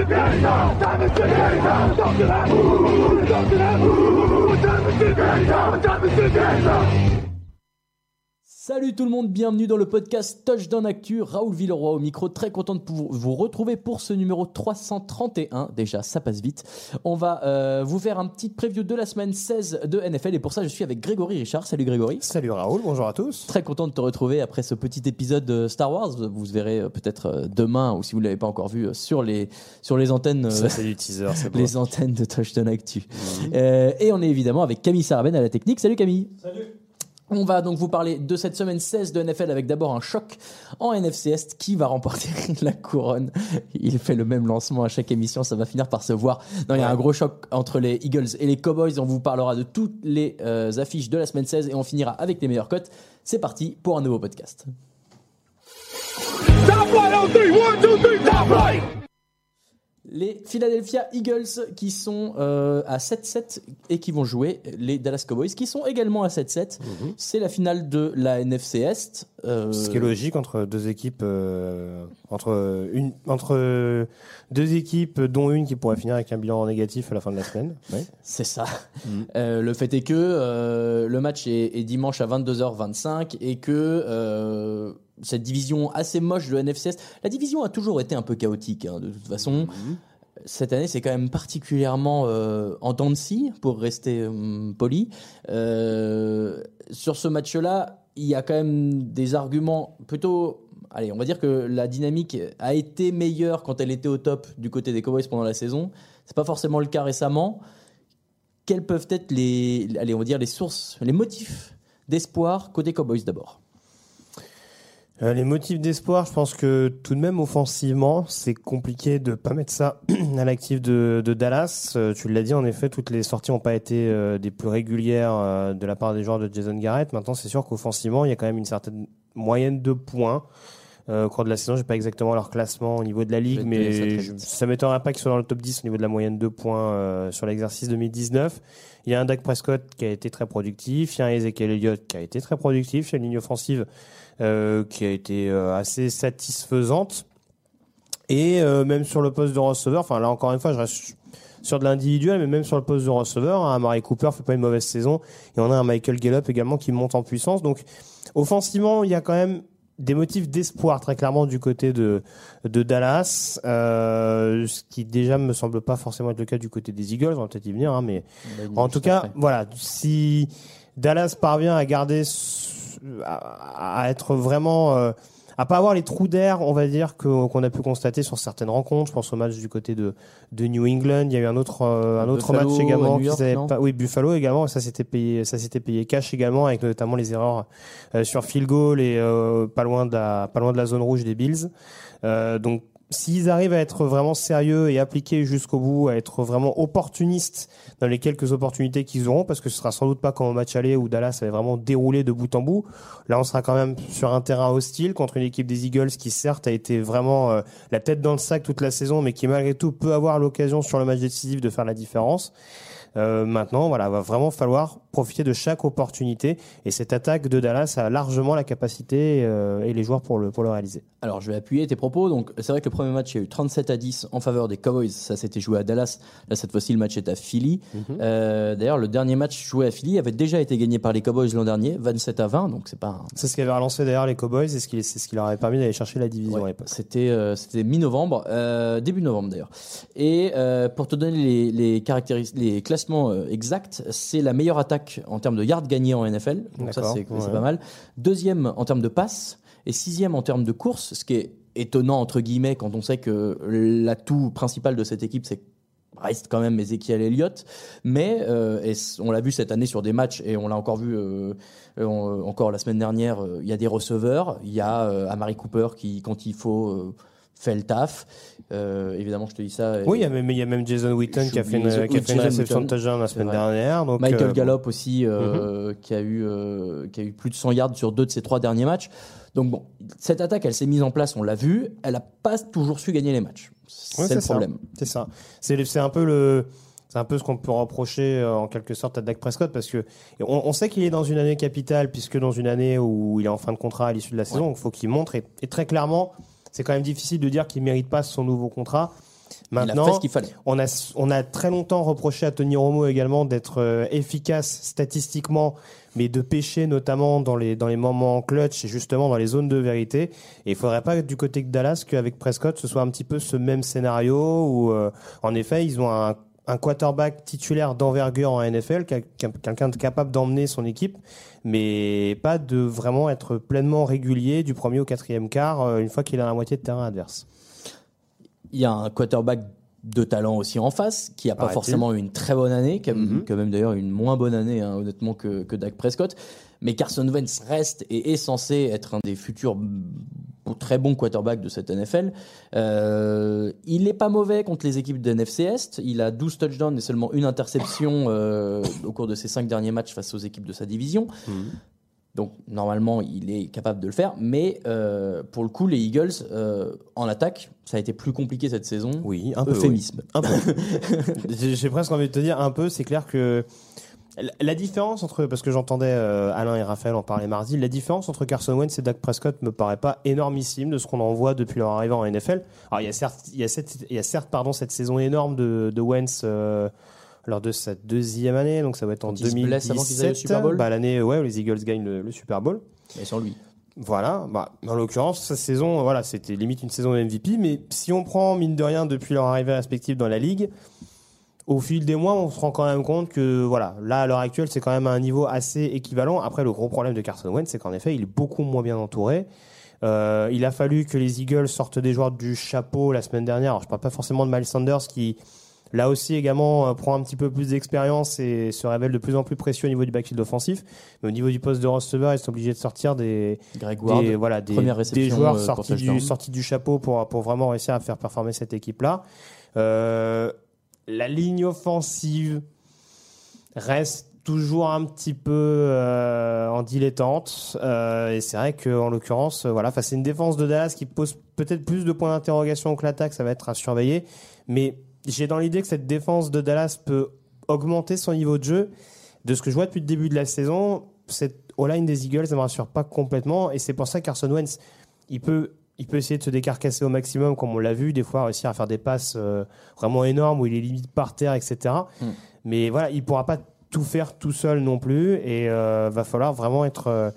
我是真的真的是真的动起来动起来我真的是真的我真的 Salut tout le monde, bienvenue dans le podcast Touchdown Actu. Raoul Villeroy au micro, très content de pouvoir vous retrouver pour ce numéro 331. Déjà, ça passe vite. On va euh, vous faire un petit preview de la semaine 16 de NFL et pour ça, je suis avec Grégory Richard. Salut Grégory. Salut Raoul, bonjour à tous. Très content de te retrouver après ce petit épisode de Star Wars. Vous verrez euh, peut-être euh, demain ou si vous ne l'avez pas encore vu sur les, sur les antennes. Ça c'est du teaser, c'est les antennes de Touchdown Actu. Euh, et on est évidemment avec Camille Sarabène à la technique. Salut Camille. Salut. On va donc vous parler de cette semaine 16 de NFL avec d'abord un choc en NFC Est qui va remporter la couronne. Il fait le même lancement à chaque émission, ça va finir par se voir. Non, il y a un gros choc entre les Eagles et les Cowboys. On vous parlera de toutes les euh, affiches de la semaine 16 et on finira avec les meilleures cotes. C'est parti pour un nouveau podcast. Top right on three. One, two, three. Top right. Les Philadelphia Eagles qui sont euh, à 7-7 et qui vont jouer les Dallas Cowboys qui sont également à 7-7. C'est la finale de la NFC Est. Euh, Ce qui est logique entre deux équipes, euh, entre une, entre deux équipes, dont une qui pourrait finir avec un bilan négatif à la fin de la semaine. Ouais. C'est ça. Euh, le fait est que le match est, est dimanche à 22h25 et que cette division assez moche de NFC Est, la division a toujours été un peu chaotique hein, de toute façon. Cette année, c'est quand même particulièrement euh, en dents de scie, pour rester hum, poli. Euh, sur ce match-là, il y a quand même des arguments plutôt. Allez, on va dire que la dynamique a été meilleure quand elle était au top du côté des Cowboys pendant la saison. C'est pas forcément le cas récemment. Quelles peuvent être les, allez, on va dire les sources, les motifs d'espoir côté Cowboys d'abord? Euh, les motifs d'espoir, je pense que tout de même offensivement, c'est compliqué de pas mettre ça à l'actif de, de Dallas. Euh, tu l'as dit, en effet, toutes les sorties n'ont pas été euh, des plus régulières de la part des joueurs de Jason Garrett. Maintenant, c'est sûr qu'offensivement, il y a quand même une certaine moyenne de points. Au cours de la saison, j'ai pas exactement leur classement au niveau de la ligue, mais je- ça m'étonnerait pas qu'ils soient dans le top 10 au niveau de la moyenne de points sur l'exercice 2019. Il y a un Dak Prescott qui a été très productif, il y a un Ezekiel Elliott qui a été très productif, il y a une ligne offensive qui a été euh, assez satisfaisante. Et euh, même sur le poste de receveur, enfin là encore une fois, je reste sur de l'individuel, mais même sur le poste de receveur, hein, Amari Cooper fait pas une mauvaise saison. Et on a un Michael Gallup également qui monte en puissance. Donc offensivement, il y a quand même des motifs d'espoir très clairement du côté de, de Dallas, euh, ce qui déjà me semble pas forcément être le cas du côté des Eagles, on va peut-être y venir, hein, mais en tout cas, voilà, si Dallas parvient à garder, à, à être vraiment, euh, à pas avoir les trous d'air, on va dire qu'on a pu constater sur certaines rencontres. Je pense au match du côté de, de New England. Il y a eu un autre, euh, un autre Buffalo, match également York, pas, oui, Buffalo également. Ça s'était payé, ça s'était payé cash également avec notamment les erreurs euh, sur field goal et euh, pas loin de la, pas loin de la zone rouge des Bills. Euh, donc s'ils arrivent à être vraiment sérieux et appliqués jusqu'au bout, à être vraiment opportunistes dans les quelques opportunités qu'ils auront, parce que ce sera sans doute pas comme au match aller où Dallas avait vraiment déroulé de bout en bout. Là, on sera quand même sur un terrain hostile contre une équipe des Eagles qui certes a été vraiment euh, la tête dans le sac toute la saison, mais qui malgré tout peut avoir l'occasion sur le match décisif de faire la différence. Euh, maintenant, voilà, va vraiment falloir profiter de chaque opportunité. Et cette attaque de Dallas a largement la capacité euh, et les joueurs pour le, pour le réaliser. Alors, je vais appuyer tes propos. Donc, c'est vrai que le premier match, il y a eu 37 à 10 en faveur des Cowboys. Ça s'était joué à Dallas. Là, cette fois-ci, le match est à Philly. Euh, D'ailleurs, le dernier match joué à Philly avait déjà été gagné par les Cowboys l'an dernier, 27 à 20. Donc, c'est pas un- C'est ce qui avait relancé d'ailleurs les Cowboys et ce qui- c'est ce qui leur avait permis d'aller chercher la division à l'époque. C'était euh, c'était mi-novembre, début novembre d'ailleurs. Et pour te donner les, les, caractéris- les classements exacts, c'est la meilleure attaque en termes de yards gagnés en NFL. Donc ça, c'est ouais. pas mal. Deuxième en termes de passes et sixième en termes de courses, ce qui est étonnant entre guillemets quand on sait que l'atout principal de cette équipe, c'est reste quand même Ezekiel Elliott, mais euh, et on l'a vu cette année sur des matchs et on l'a encore vu euh, on- encore la semaine dernière. euh, Il y a des receveurs, il y a Amari Cooper qui, quand il faut, fait le taf. Euh, évidemment, je te dis ça. Oui, il y, et- a même, il y a même Jason Witten qui a fait une, qui a fait une réception de touchdown la semaine dernière. Donc, Michael euh, Gallup aussi, euh, qui, a eu, euh, qui a eu plus de 100 yards sur deux de ses trois derniers matchs. Donc bon, cette attaque, elle s'est mise en place, on l'a vu. Elle n'a pas toujours su gagner les matchs. Ouais, c'est le problème. C'est ça. C'est un peu le. C'est un peu ce qu'on peut reprocher euh, en quelque sorte à Dak Prescott parce que on, on sait qu'il est dans une année capitale puisque dans une année où il est en fin de contrat à l'issue de la saison, il faut qu'il montre et, et très clairement, c'est quand même difficile de dire qu'il mérite pas son nouveau contrat. Il a fait Maintenant, ce qu'il fallait. on a, on a très longtemps reproché à Tony Romo également d'être euh, efficace statistiquement, mais de pêcher notamment dans les, dans les moments clutch et justement dans les zones de vérité. Et il faudrait pas du côté de Dallas qu'avec Prescott, ce soit un petit peu ce même scénario où, euh, en effet, ils ont un, un quarterback titulaire d'envergure en NFL, quel- quelqu'un de capable d'emmener son équipe, mais pas de vraiment être pleinement régulier du premier au quatrième quart euh, une fois qu'il à la moitié de terrain adverse. Il y a un quarterback de talent aussi en face, qui a pas forcément eu une très bonne année, qui a quand même d'ailleurs une moins bonne année, hein, honnêtement, que, que Dak Prescott. Mais Carson Wentz reste et est censé être un des futurs très bons quarterbacks de cette NFL. Euh, il n'est pas mauvais contre les équipes de NFC Est. Il a 12 touchdowns et seulement une interception euh, au cours de ses cinq derniers matchs face aux équipes de sa division. Donc normalement, il est capable de le faire. Mais euh, pour le coup, les Eagles, euh, en attaque, ça a été plus compliqué cette saison. Oui, un peu. oui. Euphémisme. Un peu. J'ai j'ai presque envie de te dire un peu, c'est clair que la- différence entre, parce que j'entendais euh, Alain et Raphaël en parler mardi, la différence entre Carson Wentz et Dak Prescott me paraît pas énormissime de ce qu'on en voit depuis leur arrivée en NFL. Alors il y a certes, il y a cette, il y a certes pardon, cette saison énorme de, de Wentz euh, lors de sa deuxième année, donc ça va être en Quand il se blesse avant qu'ils aillent au 2017. Super Bowl. Bah, l'année ouais, où les Eagles gagnent le, le Super Bowl. Mais sans lui. Voilà, bah, en l'occurrence, sa saison, voilà, c'était limite une saison de MVP, mais si on prend, mine de rien, depuis leur arrivée respective dans la ligue, au fil des mois, on se rend quand même compte que, voilà, là, à l'heure actuelle, c'est quand même à un niveau assez équivalent. Après, le gros problème de Carson Wentz, c'est qu'en effet, il est beaucoup moins bien entouré. Euh, il a fallu que les Eagles sortent des joueurs du chapeau la semaine dernière. Alors, je parle pas forcément de Miles Sanders qui, là aussi également, euh, prend un petit peu plus d'expérience et se révèle de plus en plus précieux au niveau du backfield offensif. Mais au niveau du poste de receveur, ils sont obligés de sortir des, Greg Ward, des, voilà, des, des joueurs euh, sortis, du, sortis du chapeau pour, pour vraiment réussir à faire performer cette équipe-là. Euh, la ligne offensive reste toujours un petit peu euh, en dilettante. Euh, et c'est vrai qu'en l'occurrence, euh, voilà, c'est une défense de Dallas qui pose peut-être plus de points d'interrogation que l'attaque. Ça va être à surveiller. Mais j'ai dans l'idée que cette défense de Dallas peut augmenter son niveau de jeu. De ce que je vois depuis le début de la saison, cette O-line des Eagles ne me rassure pas complètement. Et c'est pour ça que Carson Wentz, il peut, il peut essayer de se décarcasser au maximum, comme on l'a vu, des fois réussir à faire des passes euh, vraiment énormes où il est limite par terre, etc. Mm. Mais voilà, il pourra pas tout faire tout seul non plus. Et euh, va falloir vraiment être. euh,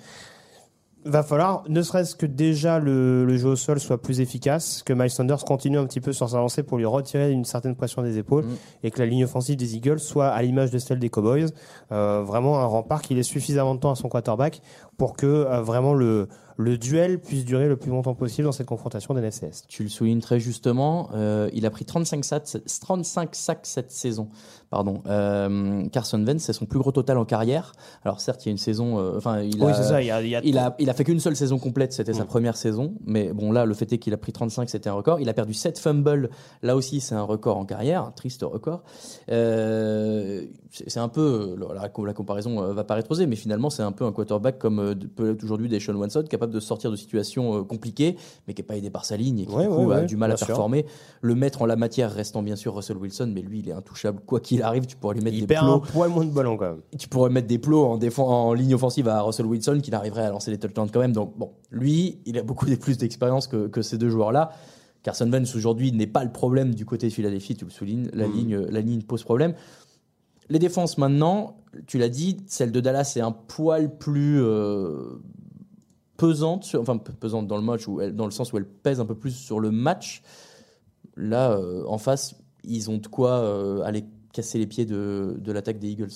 va falloir, ne serait-ce que déjà le, le jeu au sol soit plus efficace, que Miles Sanders continue un petit peu sur sa lancée pour lui retirer une certaine pression des épaules Mm. et que la ligne offensive des Eagles soit à l'image de celle des Cowboys, euh, vraiment un rempart qui laisse suffisamment de temps à son quarterback pour que euh, vraiment le, le duel puisse durer le plus longtemps possible dans cette confrontation des NFCS. Tu le soulignes très justement. euh, il a pris 35 sacs, 35 sacs cette saison. Pardon. Euh, Carson Wentz, c'est son plus gros total en carrière. Alors certes, il y a une saison. euh, Enfin, il Oui, a. c'est ça. Il y a, il y a- Il a, il a fait qu'une seule saison complète, c'était sa Mm. première saison. Mais bon, là, le fait est qu'il a pris 35, c'était un record. Il a perdu 7 fumbles, là aussi, c'est un record en carrière, un triste record. C'est un peu, la, la comparaison va paraître osée, mais finalement, c'est un peu un quarterback comme euh, peut aujourd'hui Deshaun Watson, qui n'a capable de sortir de situations euh, compliquées, mais qui n'est pas aidé par sa ligne et qui Ouais, du coup, ouais, a ouais, du mal à bien sûr. performer. Le maître en la matière restant bien sûr Russell Wilson, mais lui, il est intouchable. Quoi qu'il arrive, tu pourrais lui mettre Il des perd un plots. poil moins de ballon quand même. Tu pourrais mettre des plots en, en ligne offensive à Russell Wilson qui arriverait à lancer les touchdowns quand même. Donc bon, lui, il a beaucoup plus d'expérience que, que ces deux joueurs-là. Carson Wentz aujourd'hui n'est pas le problème du côté de Philadelphie, tu le soulignes. La, ligne, la ligne pose problème. Les défenses maintenant, tu l'as dit, celle de Dallas est un poil plus euh, pesante, enfin pe- pesante dans le match, où dans le sens où elle pèse un peu plus sur le match. Là, euh, en face, ils ont de quoi euh, aller casser les pieds de, de l'attaque des Eagles.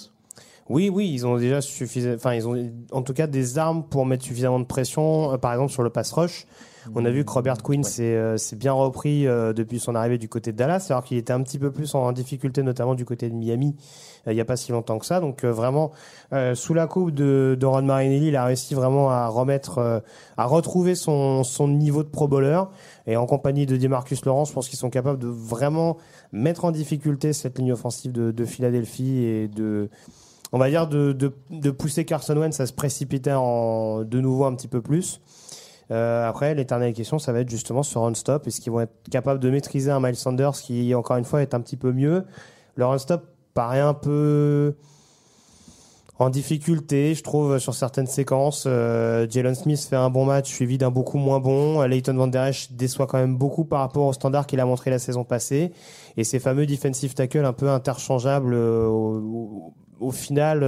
Oui, oui, ils ont déjà suffisamment, enfin, ils ont en tout cas des armes pour mettre suffisamment de pression, par exemple sur le pass rush. On a vu que Robert Quinn s'est euh, s'est bien repris euh, depuis son arrivée du côté de Dallas, alors qu'il était un petit peu plus en difficulté, notamment du côté de Miami, euh, il n'y a pas si longtemps que ça. Donc euh, vraiment, euh, sous la coupe de, de Ron Marinelli, il a réussi vraiment à remettre, euh, à retrouver son, son niveau de pro bowler. Et en compagnie de Demarcus Lawrence, je pense qu'ils sont capables de vraiment mettre en difficulté cette ligne offensive de, de Philadelphie et de on va dire de, de, de pousser Carson Wentz à se précipiter en, de nouveau un petit peu plus. Euh, après, l'éternelle question, ça va être justement sur run-stop. Est-ce qu'ils vont être capables de maîtriser un Miles Sanders qui, encore une fois, est un petit peu mieux? Le run-stop paraît un peu en difficulté, je trouve, sur certaines séquences. Euh, Jalen Smith fait un bon match, suivi d'un beaucoup moins bon. Leighton Van Der Esch déçoit quand même beaucoup par rapport au standard qu'il a montré la saison passée. Et ces fameux defensive tackles un peu interchangeables euh, au, au- au final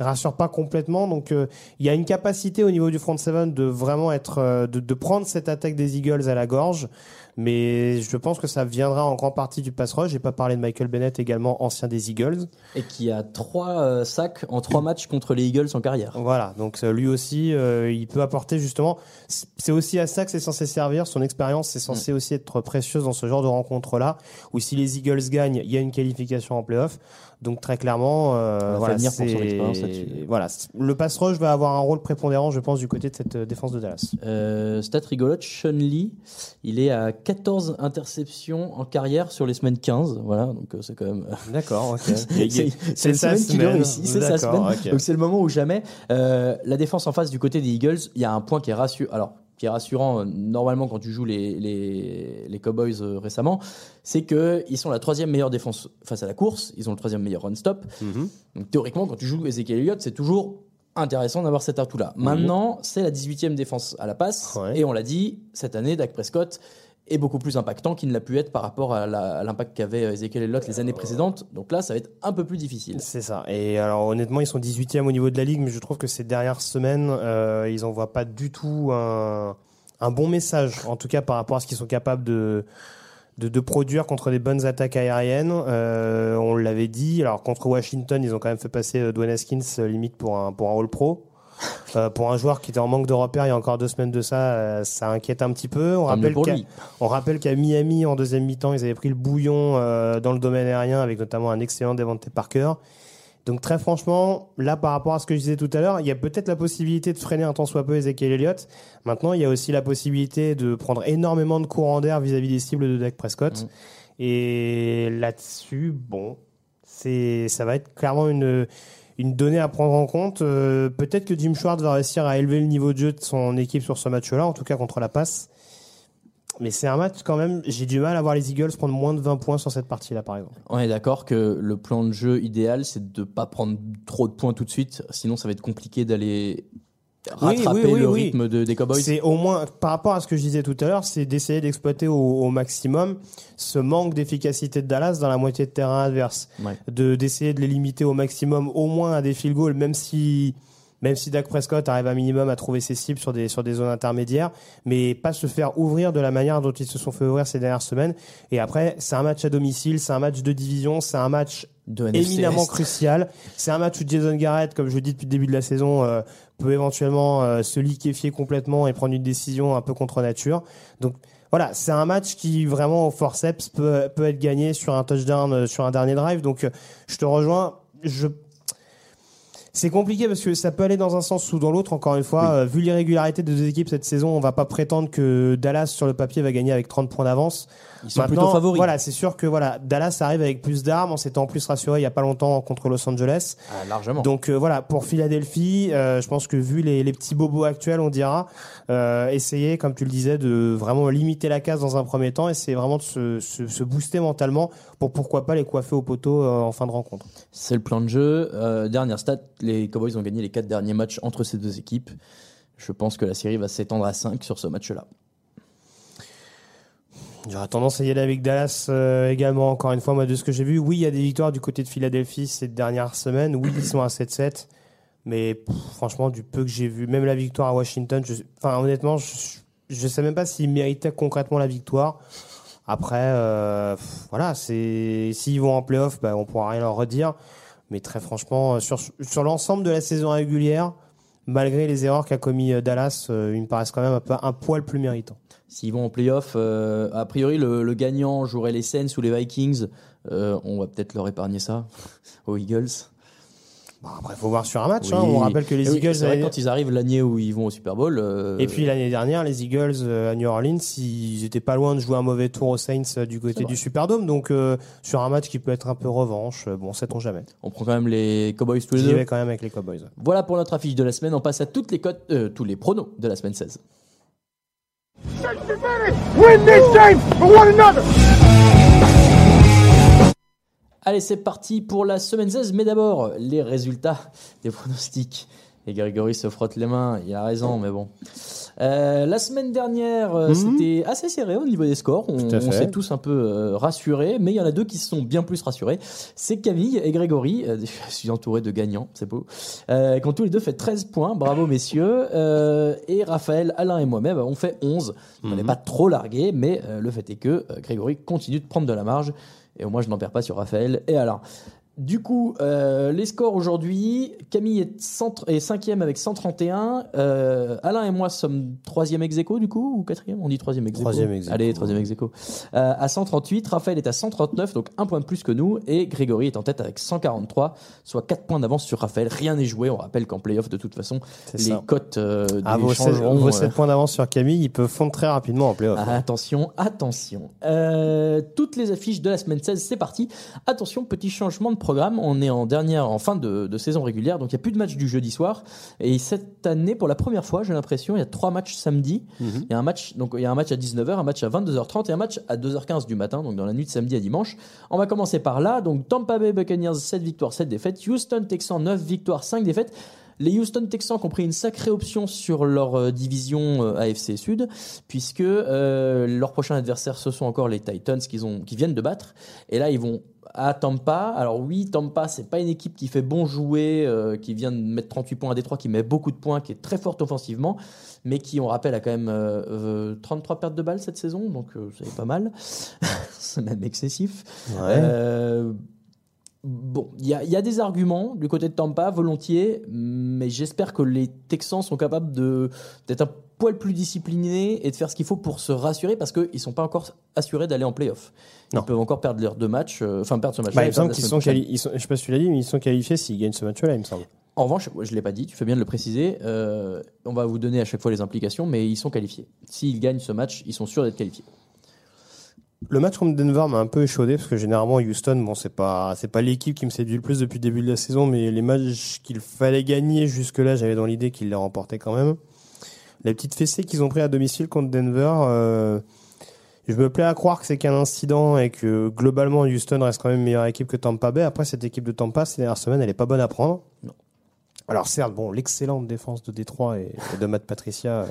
rassurent pas complètement. Donc euh, il y a une capacité au niveau du front seven de vraiment être, euh, de, de prendre cette attaque des Eagles à la gorge. Mais je pense que ça viendra en grande partie du pass rush. J'ai pas parlé de Michael Bennett, également ancien des Eagles. Et qui a trois euh, sacs en trois matchs contre les Eagles en carrière. Voilà, donc euh, lui aussi, euh, il peut apporter justement. C'est aussi à ça que c'est censé servir. Son expérience, c'est censé aussi être précieuse dans ce genre de rencontre-là, où si les Eagles gagnent, il y a une qualification en playoff. Donc très clairement, euh, voilà, voilà, le pass rush va avoir un rôle prépondérant, je pense, du côté de cette euh, défense de Dallas. Euh, stat rigolote, Sean Lee, il est à 14 interceptions en carrière sur les semaines 15. Voilà, donc euh, c'est quand même. D'accord, c'est sa semaine c'est sa semaine. Donc c'est le moment où jamais. Euh, la défense en face du côté des Eagles, il y a un point qui est rassurant. Alors, qui est rassurant euh, normalement quand tu joues les, les, les Cowboys euh, récemment, c'est que ils sont la troisième meilleure défense face à la course. Ils ont le troisième meilleur run stop. Mhm. Donc théoriquement, quand tu joues Ezekiel Elliott, c'est toujours intéressant d'avoir cet atout-là. Maintenant, c'est la 18e défense à la passe. Ouais. Et on l'a dit, cette année, Dak Prescott est beaucoup plus impactant qu'il ne l'a pu être par rapport à l'impact qu'avait Ezekiel Elliott les années précédentes. Donc là, ça va être un peu plus difficile. C'est ça. Et alors honnêtement, ils sont 18e au niveau de la ligue, mais je trouve que ces dernières semaines, euh, ils envoient pas du tout un, bon message, en tout cas par rapport à ce qu'ils sont capables de, produire contre des bonnes attaques aériennes. Euh, on l'avait dit. Alors contre Washington, ils ont quand même fait passer euh, Dwayne Haskins euh, limite pour un pour un All Pro. Euh, pour un joueur qui était en manque de repères il y a encore deux semaines de ça, euh, ça inquiète un petit peu. On rappelle qu'à lui. on rappelle qu'à Miami, en deuxième mi-temps, ils avaient pris le bouillon euh, dans le domaine aérien avec notamment un excellent Devante Parker. Donc très franchement, là par rapport à ce que je disais tout à l'heure, il y a peut-être la possibilité de freiner un tant soit peu Ezekiel Elliott. Maintenant, il y a aussi la possibilité de prendre énormément de courant d'air vis-à-vis des cibles de Dak Prescott. Et là-dessus, bon, c'est ça va être clairement une une donnée à prendre en compte. Euh, peut-être que Jim Schwartz va réussir à élever le niveau de jeu de son équipe sur ce match-là, en tout cas contre la passe. Mais c'est un match quand même, j'ai du mal à voir les Eagles prendre moins de 20 points sur cette partie-là, par exemple. On est d'accord que le plan de jeu idéal, c'est de pas prendre trop de points tout de suite, sinon ça va être compliqué d'aller rattraper oui, oui, le rythme de- des Cowboys. C'est au moins, par rapport à ce que je disais tout à l'heure, c'est d'essayer d'exploiter au, au maximum ce manque d'efficacité de Dallas dans la moitié de terrain adverse. Ouais. De, d'essayer de les limiter au maximum, au moins à des field goals, même si, même si Dak Prescott arrive un minimum à trouver ses cibles sur des, sur des zones intermédiaires, mais pas se faire ouvrir de la manière dont ils se sont fait ouvrir ces dernières semaines. Et après, c'est un match à domicile, c'est un match de division, c'est un match De éminemment crucial. C'est un match où Jason Garrett, comme je le dis depuis le début de la saison, euh, peut éventuellement euh, se liquéfier complètement et prendre une décision un peu contre nature. Donc voilà, c'est un match qui vraiment au forceps peut, peut être gagné sur un touchdown, euh, sur un dernier drive. Donc euh, je te rejoins. Je C'est compliqué parce que ça peut aller dans un sens ou dans l'autre. Encore une fois, euh, vu l'irrégularité des deux équipes cette saison, on va pas prétendre que Dallas sur le papier va gagner avec 30 points d'avance. Ils sont plutôt favoris. Voilà, c'est sûr que voilà, Dallas arrive avec plus d'armes. On s'était en plus rassuré il y a pas longtemps contre Los Angeles. Ah, largement. Donc euh, voilà, pour Philadelphie, euh, je pense que vu les, les petits bobos actuels, on dira, euh, essayer, comme tu le disais, de vraiment limiter la casse dans un premier temps, et c'est vraiment de se, se, se booster mentalement pour pourquoi pas les coiffer au poteau en fin de rencontre. C'est le plan de jeu. Dernière stat, les Cowboys ont gagné les quatre derniers matchs entre ces deux équipes. Je pense que la série va s'étendre à 5 sur ce match-là. J'aurais tendance à y aller avec Dallas euh, également, encore une fois, moi de ce que j'ai vu. Oui, il y a des victoires du côté de Philadelphie ces dernières semaines. Oui, ils sont à 7-7. Mais franchement, du peu que j'ai vu, même la victoire à Washington, enfin honnêtement, je ne sais même pas s'ils méritaient concrètement la victoire. Après, euh, voilà, s'ils vont en playoff, bah, on pourra rien leur redire. Mais très franchement, euh, sur, sur l'ensemble de la saison régulière, malgré les erreurs qu'a commis euh, Dallas, euh, ils me paraissent quand même un, poil plus méritants. S'ils vont en playoff, euh, a priori, le, le gagnant jouerait les Saints ou les Vikings. Euh, on va peut-être leur épargner ça aux Eagles. Bon, après, il faut voir sur un match. Oui. hein. On rappelle que les Eh oui, Eagles. c'est vrai, avaient- quand ils arrivent l'année où ils vont au Super Bowl. euh, Et puis l'année dernière, les Eagles euh, à New Orleans, ils étaient pas loin de jouer un mauvais tour aux Saints euh, du côté du. Superdome. Donc euh, sur un match qui peut être un peu revanche, bon, sait-on jamais. on prend quand même les Cowboys tous les J'y deux. vais quand même avec les Cowboys. Voilà pour notre affiche de la semaine. On passe à toutes les cotes, euh, tous les pronos de la semaine 16. Win this game for one another. Allez, c'est parti pour la semaine 16. Mais d'abord, les résultats des pronostics. Et Grégory se frotte les mains. Il a raison, mais bon. Euh, la semaine dernière, euh, c'était assez serré au niveau des scores. On, s'est tous un peu euh, rassurés, mais il y en a deux qui se sont bien plus rassurés. C'est Camille et Grégory. Je suis entouré de gagnants, c'est beau. Qui ont tous les deux fait 13 points. Bravo, messieurs. Et Raphaël, Alain et moi-même, on fait 11. On n'est pas trop largué, mais le fait est que Grégory continue de prendre de la marge. Et au moins, je n'en perds pas sur Raphaël et Alain. Du coup, euh, les scores aujourd'hui, Camille est, centre, est cinquième avec 131. Euh, Alain et moi sommes troisième ex aequo, du coup, ou quatrième? On dit troisième ex aequo. Troisième ex aequo. Allez, troisième ex aequo. Euh, à 138, Raphaël est à 139, donc un point de plus que nous. Et Grégory est en tête avec 143, soit 4 points d'avance sur Raphaël. Rien n'est joué. On rappelle qu'en playoff, de toute façon, les cotes euh, Ah, vos 7, changeront. vos euh, sept points d'avance sur Camille, ils peuvent fondre très rapidement en playoff. ah, attention, attention. Toutes les affiches de la semaine 16, c'est parti. Attention, petit changement de programme. On est en dernière, en fin de, de saison régulière, donc il n'y a plus de match du jeudi soir. Et cette année, pour la première fois, j'ai l'impression, il y a trois matchs samedi. Il y a un match, donc il y a un match à 19h, un match à 22h30 et un match à 2h15 du matin, donc dans la nuit de samedi à dimanche. On va commencer par là. Donc Tampa Bay Buccaneers 7 victoires, 7 défaites. Houston Texans 9 victoires, 5 défaites. Les Houston Texans ont pris une sacrée option sur leur euh, division euh, AFC Sud, puisque euh, leurs prochains adversaires, ce sont encore les Titans qu'ils ont, qui viennent de battre. Et là, ils vont à Tampa. Alors oui, Tampa, c'est pas une équipe qui fait bon jouer, euh, qui vient de mettre 38 points à Détroit, qui met beaucoup de points, qui est très forte offensivement, mais qui, on rappelle, a quand même euh, euh, 33 pertes de balles cette saison, donc euh, c'est pas mal. c'est même excessif. Euh, Bon, il y a, il y a des arguments du côté de Tampa, volontiers, mais j'espère que les Texans sont capables d'être un poil plus disciplinés et de faire ce qu'il faut pour se rassurer parce qu'ils ne sont pas encore assurés d'aller en playoff. Ils Non. peuvent encore perdre leurs deux matchs, euh, enfin perdre ce match. Bah, il me semble qu'ils sont, quali- sont, je sais pas si tu l'as dit, mais ils sont qualifiés s'ils gagnent ce match-là, il me semble. En revanche, je ne l'ai pas dit, tu fais bien de le préciser, euh, on va vous donner à chaque fois les implications, mais ils sont qualifiés. S'ils gagnent ce match, ils sont sûrs d'être qualifiés. Le match contre Denver m'a un peu échaudé parce que généralement Houston, bon, c'est pas, c'est pas l'équipe qui me séduit le plus depuis le début de la saison, mais les matchs qu'il fallait gagner jusque-là, j'avais dans l'idée qu'ils les remportaient quand même. Les petites fessées qu'ils ont pris à domicile contre Denver, euh, je me plais à croire que c'est qu'un incident et que globalement Houston reste quand même une meilleure équipe que Tampa Bay. Après, cette équipe de Tampa, ces dernières semaines, elle est pas bonne à prendre. Non. Alors certes, bon, l'excellente défense de Détroit et, et de Matt Patricia, euh.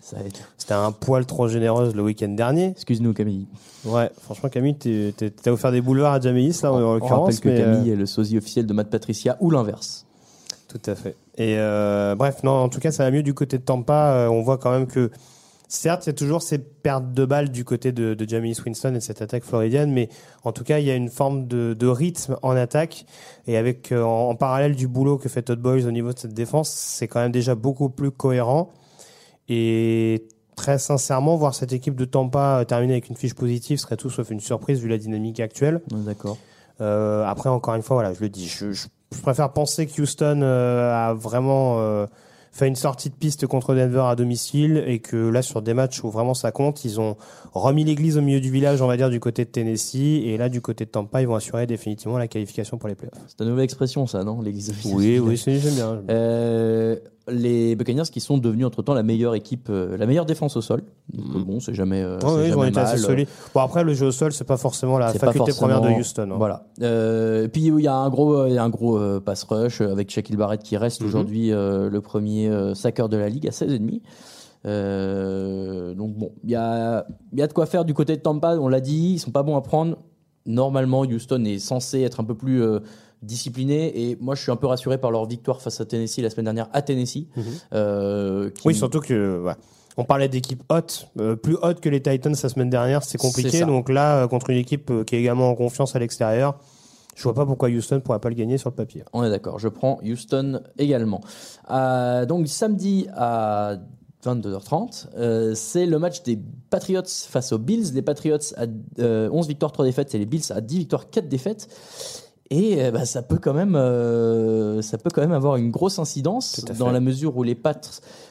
C'était un poil trop généreuse le week-end dernier. Excuse-nous Camille. Ouais, franchement, Camille, t'es- t'es- t'as offert des boulevards à Jaméis, là, en, on l'occurrence. rappelle que mais, euh, Camille est le sosie officiel de Matt Patricia ou l'inverse. Tout à fait. Et euh, bref, non, en tout cas, ça va mieux du côté de Tampa. Euh, on voit quand même que, certes, il y a toujours ces pertes de balles du côté de, de Jameis Winston et cette attaque floridienne, mais en tout cas, il y a une forme de, de rythme en attaque. Et avec, euh, en, en parallèle du boulot que fait Todd Boys au niveau de cette défense, c'est quand même déjà beaucoup plus cohérent. Et très sincèrement, voir cette équipe de Tampa terminer avec une fiche positive serait tout sauf une surprise vu la dynamique actuelle. D'accord. Euh, après, encore une fois, voilà, je le dis, je, je je préfère penser que Houston euh, a vraiment euh, fait une sortie de piste contre Denver à domicile et que là, sur des matchs où vraiment ça compte, ils ont remis l'église au milieu du village, on va dire, du côté de Tennessee. Et là, du côté de Tampa, ils vont assurer définitivement la qualification pour les playoffs. C'est une nouvelle expression, ça, non? L'église Oui, oui, c'est- j'aime bien. Euh, les Buccaneers qui sont devenus entre-temps la meilleure équipe, euh, la meilleure défense au sol. Donc, euh, bon, c'est jamais, euh, c'est ouais, ils ont jamais été assez mal. solides. Bon, après, le jeu au sol, c'est pas forcément la faculté première de Houston. hein. Voilà. Euh, puis il y a un gros, y a un gros euh, pass rush avec Shaquille Barrett qui reste aujourd'hui euh, le premier euh, sacker de la ligue à 16,5. Euh, donc bon, il y a, y a de quoi faire du côté de Tampa. On l'a dit, ils sont pas bons à prendre. Normalement, Houston est censé être un peu plus euh, discipliné. Et moi, je suis un peu rassuré par leur victoire face à Tennessee la semaine dernière à Tennessee. Euh, qui- Mhm. Oui, surtout que ouais, on parlait d'équipe haute, euh, plus haute que les Titans la semaine dernière, c'est compliqué. Donc là, euh, contre une équipe euh, qui est également en confiance à l'extérieur, je vois pas pourquoi Houston pourrait pas le gagner sur le papier. On est d'accord, je prends Houston également. Euh, donc samedi à 22h30, euh, c'est le match des Patriots face aux Bills. Les Patriots à euh, 11 victoires, 3 défaites et les Bills à 10 victoires, 4 défaites. Et euh, bah, ça peut quand même, euh, ça peut quand même avoir une grosse incidence dans la mesure où les Pats,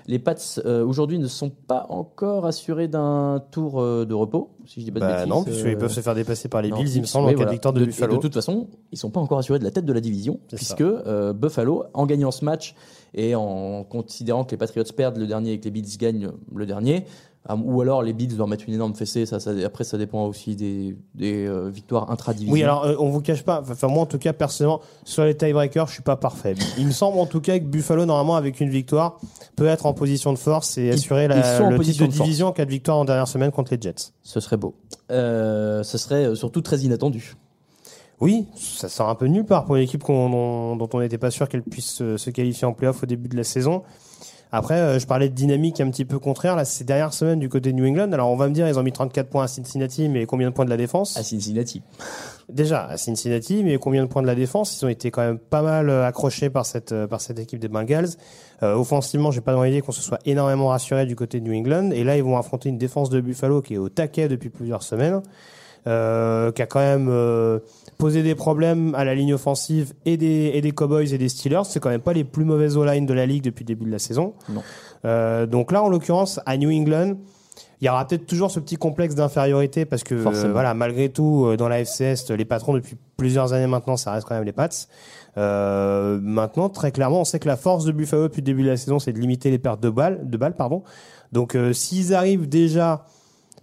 les Pats euh, aujourd'hui ne sont pas encore assurés d'un tour euh, de repos, si je dis pas de Bah bêtises. non, puisqu'ils peuvent se faire dépasser par les non, Bills, il me semble, en cas de victoire de, Buffalo. de toute façon, ils sont pas encore assurés de la tête de la division, puisque Buffalo, en gagnant ce match et en considérant que les Patriots perdent le dernier et que les Bills gagnent le dernier, ou alors les Bills doivent mettre une énorme fessée, ça, ça- après ça dépend aussi des, des euh, victoires intra-division. Oui, alors euh, on vous cache pas. Enfin, moi en tout cas, personnellement, sur les tiebreakers, je suis pas parfait. Il me semble en tout cas que Buffalo, normalement, avec une victoire, peut être en position de force et assurer la- ils sont en le titre position de de division en cas de victoire en dernière semaine contre les Jets. Ce serait beau. Euh, ce serait euh, surtout très inattendu. Oui, ça sort un peu nulle part pour une équipe dont, dont on n'était pas sûr qu'elle puisse se qualifier en playoff au début de la saison. Après, euh, je parlais de dynamique un petit peu contraire. Là, ces dernières semaines du côté de New England. Alors, on va me dire, ils ont mis 34 points à Cincinnati, mais combien de points de la défense? À Cincinnati. Déjà, à Cincinnati, mais combien de points de la défense? Ils ont été quand même pas mal euh, accrochés par cette, euh, par cette équipe des Bengals. Euh, offensivement, j'ai pas dans l'idée qu'on se soit énormément rassuré du côté de New England. Et là, ils vont affronter une défense de Buffalo qui est au taquet depuis plusieurs semaines, euh, qui a quand même euh, posé des problèmes à la ligne offensive et des, et des Cowboys et des Steelers. C'est quand même pas les plus mauvaises O-line de la ligue depuis le début de la saison. Non. Euh, donc là, en l'occurrence, à New England, il y aura peut-être toujours ce petit complexe d'infériorité parce que euh, voilà, malgré tout, euh, dans la FCS, les patrons depuis plusieurs années maintenant, ça reste quand même les Pats. Euh, maintenant, très clairement, on sait que la force de Buffalo depuis le début de la saison, c'est de limiter les pertes de balles, de balles, pardon. Donc, euh, s'ils arrivent déjà,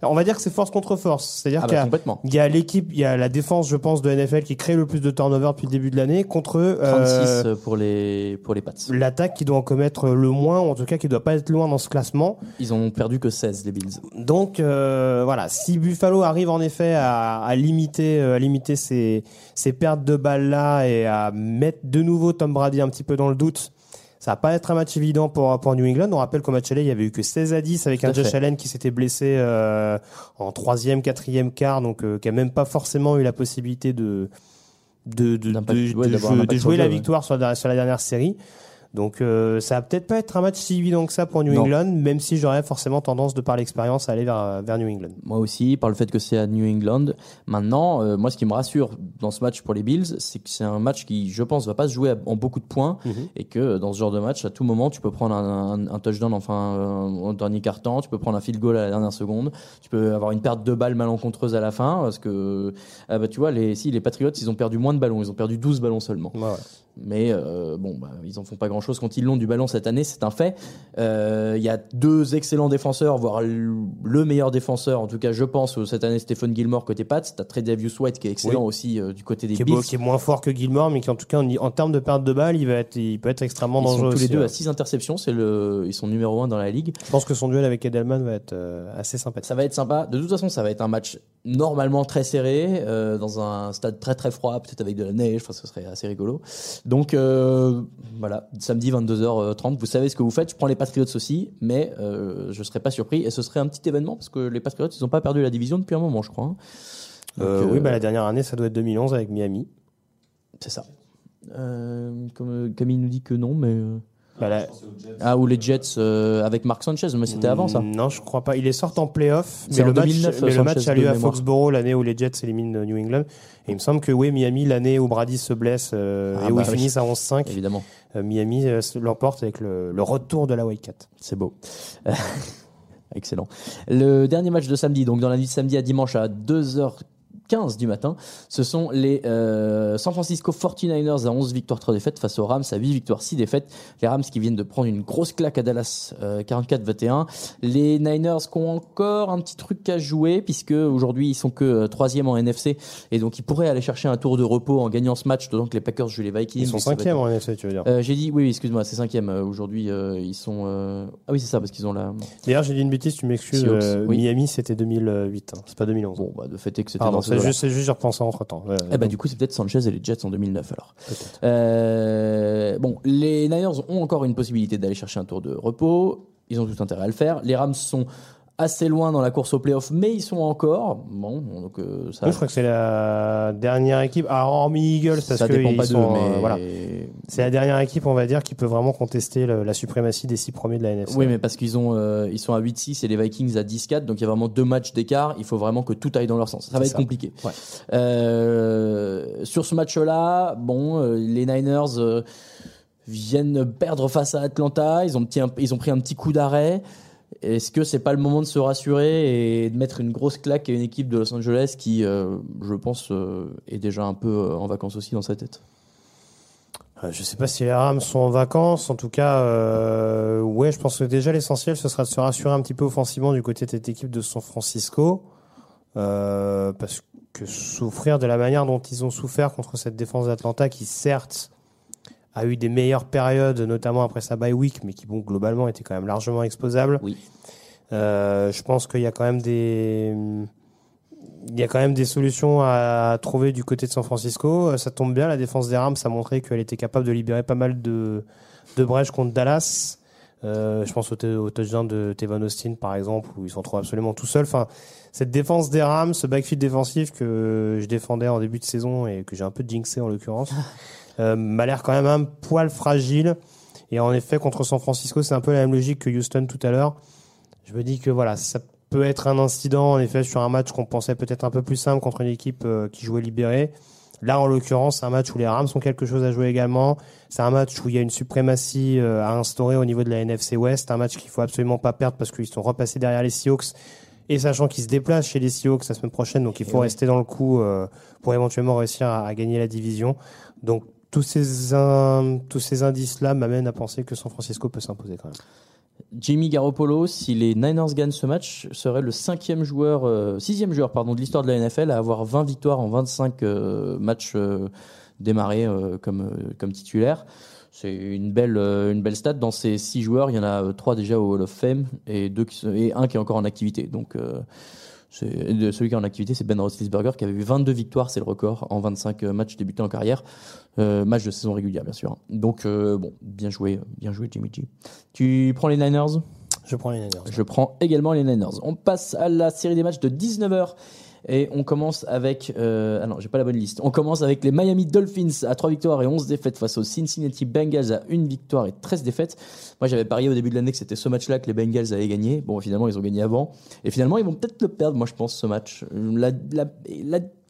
on va dire que c'est force contre force, c'est-à-dire Ah qu'il y bah, a- complètement. il y a l'équipe, il y a la défense, je pense, de NFL qui crée le plus de turnover depuis le début de l'année contre euh, 36 pour les, pour les Pats. l'attaque qui doit en commettre le moins, ou en tout cas qui doit pas être loin dans ce classement. Ils ont perdu que 16, les Bills. Donc euh, voilà, si Buffalo arrive en effet à, à limiter, euh, à limiter ces, ces pertes de balles là et à mettre de nouveau Tom Brady un petit peu dans le doute, ça va pas être un match évident pour, pour New England. On rappelle qu'au match aller, il y avait eu que 16 à 10 avec Tout un Josh fait. Allen qui s'était blessé euh, en troisième, quatrième quart, donc euh, qui a même pas forcément eu la possibilité de de, de, de- ouais, de jouer, la ouais. victoire sur la, sur la dernière série. Donc euh, ça va peut-être pas être un match si évident que ça pour New Non. England, même si j'aurais forcément tendance de par l'expérience à aller vers, vers New England. Moi aussi, par le fait que c'est à New England. Maintenant, euh, moi, ce qui me rassure dans ce match pour les Bills, c'est que c'est un match qui, je pense, va pas se jouer en beaucoup de points et que euh, dans ce genre de match, à tout moment, tu peux prendre un, un- un touchdown enfin euh, au dernier quart-temps, tu peux prendre un field goal à la dernière seconde, tu peux avoir une perte de balles malencontreuse à la fin parce que, ah bah, tu vois, les, si les Patriots, ils ont perdu moins de ballons, ils ont perdu 12 ballons seulement. Ouais, ouais. Mais euh, bon, bah, ils en font pas grand-chose quand ils l'ont du ballon cette année, c'est un fait. Euh, Il y a deux excellents défenseurs, voire le meilleur défenseur, en tout cas je pense, euh, cette année, Stephen Gilmore côté Pats. T'as Tredavious White qui est excellent Oui. aussi euh, du côté des qui, est, Bills. beau- qui est moins fort que Gilmore, mais qui en tout cas en, en termes de perte de balles, il va être, il peut être extrêmement Ils sont dangereux tous les deux ouais. à 6 interceptions, c'est le, ils sont numéro 1 dans la ligue. Je pense que son duel avec Edelman va être assez sympathique. Ça va être sympa. De toute façon, ça va être un match normalement très serré, euh, dans un stade très très froid, peut-être avec de la neige. Enfin, ce serait assez rigolo. Donc euh, voilà, samedi 22h30. Vous savez ce que vous faites. Je prends les Patriots aussi, mais euh, je serais pas surpris. Et ce serait un petit événement parce que les Patriots, ils n'ont pas perdu la division depuis un moment, je crois. hein. Donc, oui, bah, la dernière année, ça doit être 2011 avec Miami. c'est ça. Comme, il nous dit que non, mais Bah, la- Ah, ou les Jets euh, avec Mark Sanchez, mais c'était avant ça. Non, je crois pas. Il est sorti en playoff, mais, le match, 2009, mais le match a lieu à. Foxborough l'année où les Jets éliminent New England. Et il me semble que oui, Miami, l'année où Brady se blesse euh, Ah et où bah ils oui. finissent à 11-5, Évidemment, euh, Miami l'emporte avec le, le retour de la Wildcat. c'est beau. Excellent. Le dernier match de samedi, donc dans la nuit de samedi à dimanche à 2h15 du matin, ce sont les euh, San Francisco 49ers à 11 victoires 3 défaites face aux Rams à 8 victoires 6 défaites. Les Rams qui viennent de prendre une grosse claque à Dallas euh, 44-21. Les Niners qui ont encore un petit truc à jouer puisque aujourd'hui ils sont que euh, troisième en NFC et donc ils pourraient aller chercher un tour de repos en gagnant ce match, d'autant que les Packers jouent les Vikings. Ils sont cinquième en NFC, tu veux dire. Euh, j'ai dit oui, oui excuse-moi, c'est cinquième aujourd'hui. ils sont ah oui c'est ça parce qu'ils ont la D'ailleurs, j'ai dit une bêtise, tu m'excuses. Oui. Miami, c'était 2008, hein, c'est pas 2011. bon bah de fait est que c'était dans ce c'est zoo-là. juste, juste, j'ai repensé entre temps. Eh bah, du coup, c'est peut-être Sanchez et les Jets en 2009 alors. Euh, bon, les Niners ont encore une possibilité d'aller chercher un tour de repos. Ils ont tout intérêt à le faire. Les Rams sont assez loin dans la course au playoff, mais ils sont encore. Bon, donc euh, ça. Je crois que c'est la dernière équipe, ah, hormis Eagles, parce ça que dépend ils pas sont, mais euh, voilà. C'est la dernière équipe, on va dire, qui peut vraiment contester le- la suprématie des six premiers de la NFC. Oui, mais parce qu'ils ont, euh, ils sont à 8-6 et les Vikings à 10-4, donc il y a vraiment deux matchs d'écart. Il faut vraiment que tout aille dans leur sens. Ça va être ça. compliqué. Ouais. Sur ce match-là, bon, les Niners viennent perdre face à Atlanta. Ils ont, petit- ils ont pris un petit coup d'arrêt. Est-ce que c'est pas le moment de se rassurer et de mettre une grosse claque à une équipe de Los Angeles qui, euh, je pense, euh, est déjà un peu euh, en vacances aussi dans sa tête? Je sais pas si les Rams sont en vacances. En tout cas, euh, ouais, je pense que déjà l'essentiel, ce sera de se rassurer un petit peu offensivement du côté de cette équipe de San Francisco. Parce que souffrir de la manière dont ils ont souffert contre cette défense d'Atlanta, qui certes a eu des meilleures périodes, notamment après sa bye week, mais qui, bon, globalement, était quand même largement exposable. Oui. Euh, je pense qu'il y a quand même des, il y a quand même des solutions à trouver du côté de San Francisco. Euh, Ça tombe bien, la défense des Rams a montré qu'elle était capable de libérer pas mal de, de brèches contre Dallas. Euh, je pense au, au touchdown de Tevan Austin, par exemple, où ils sont trop absolument tout seuls. Enfin, cette défense des Rams, ce backfield défensif que je défendais en début de saison et que j'ai un peu jinxé en l'occurrence, m'a l'air quand même un poil fragile. Et en effet, contre San Francisco, c'est un peu la même logique que Houston tout à l'heure. Je me dis que voilà, ça peut être un incident, en effet, sur un match qu'on pensait peut-être un peu plus simple contre une équipe euh, qui jouait libérée. Là, en l'occurrence, c'est un match où les Rams ont quelque chose à jouer également. C'est un match où il y a une suprématie euh, à instaurer au niveau de la NFC West. Un match qu'il faut absolument pas perdre parce qu'ils sont repassés derrière les Seahawks. Et sachant qu'ils se déplacent chez les Seahawks la semaine prochaine, donc il faut rester dans le coup euh, pour éventuellement réussir à, à gagner la division. Donc tous ces, tous ces indices-là m'amènent à penser que San Francisco peut s'imposer quand même. Jimmy Garoppolo, si les Niners gagnent ce match, serait le cinquième joueur, euh, sixième joueur pardon, de l'histoire de la NFL à avoir 20 victoires en 25 euh, matchs euh, démarrés euh, comme, comme titulaire. C'est une belle, une belle stat. Dans ces six joueurs, il y en a trois déjà au Hall of Fame et, deux et un qui est encore en activité. Donc, de- celui qui est en activité, c'est Ben Roethlisberger qui avait eu 22 victoires, c'est le record, en 25 matchs débutés en carrière. Euh, match de saison régulière, bien sûr. Donc, euh, bon, bien joué, bien joué, Jimmy G. Tu prends les Niners? Je prends les Niners. Je prends également les Niners. On passe à la série des matchs de 19h. Et on commence avec. Euh, ah non, j'ai pas la bonne liste. On commence avec les Miami Dolphins à 3 victoires et 11 défaites face aux Cincinnati Bengals à 1 victoire et 13 défaites. Moi, j'avais parié au début de l'année que c'était ce match-là que les Bengals allaient gagner. Bon, finalement, ils ont gagné avant. Et finalement, ils vont peut-être le perdre, moi, je pense, ce match. La,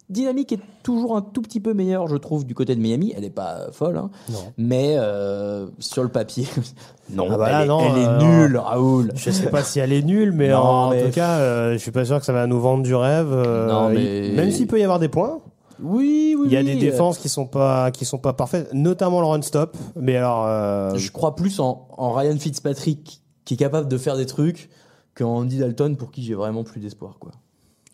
dynamique est toujours un tout petit peu meilleure, je trouve, du côté de Miami. Elle n'est pas folle, hein. Non. mais euh, sur le papier, non, Ah bah là, elle, est- non, elle est euh, nulle, Raoul. Je sais pas si elle est nulle, mais Non, en, mais- tout cas, euh, je suis pas sûr que ça va nous vendre du rêve. euh, Non, mais- Même s'il peut y avoir des points, Oui, oui, il y a oui, des euh, défenses qui sont pas qui sont pas parfaites, notamment le run stop. Mais alors, euh, Je crois plus en, en Ryan Fitzpatrick qui est capable de faire des trucs qu'en Andy Dalton pour qui j'ai vraiment plus d'espoir. Quoi.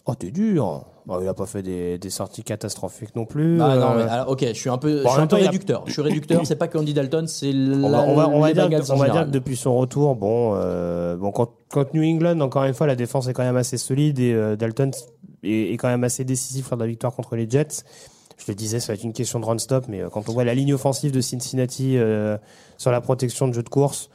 oh t'es dur. Bon, il a pas fait des, des sorties catastrophiques non plus. Ah euh, non, mais alors, ok, je suis un peu, je Bon, en suis un même peu temps, il a- réducteur. Je suis réducteur, c'est pas que Andy Dalton, c'est on la, va, on va, on va dire, que, en on va dire général. que depuis son retour, bon, euh, bon quand, quand New England, encore une fois, la défense est quand même assez solide et euh, Dalton est, est quand même assez décisif lors de la victoire contre les Jets. Je le disais, ça va être une question de run stop, mais euh, quand on voit la ligne offensive de Cincinnati euh, sur la protection de jeu de course,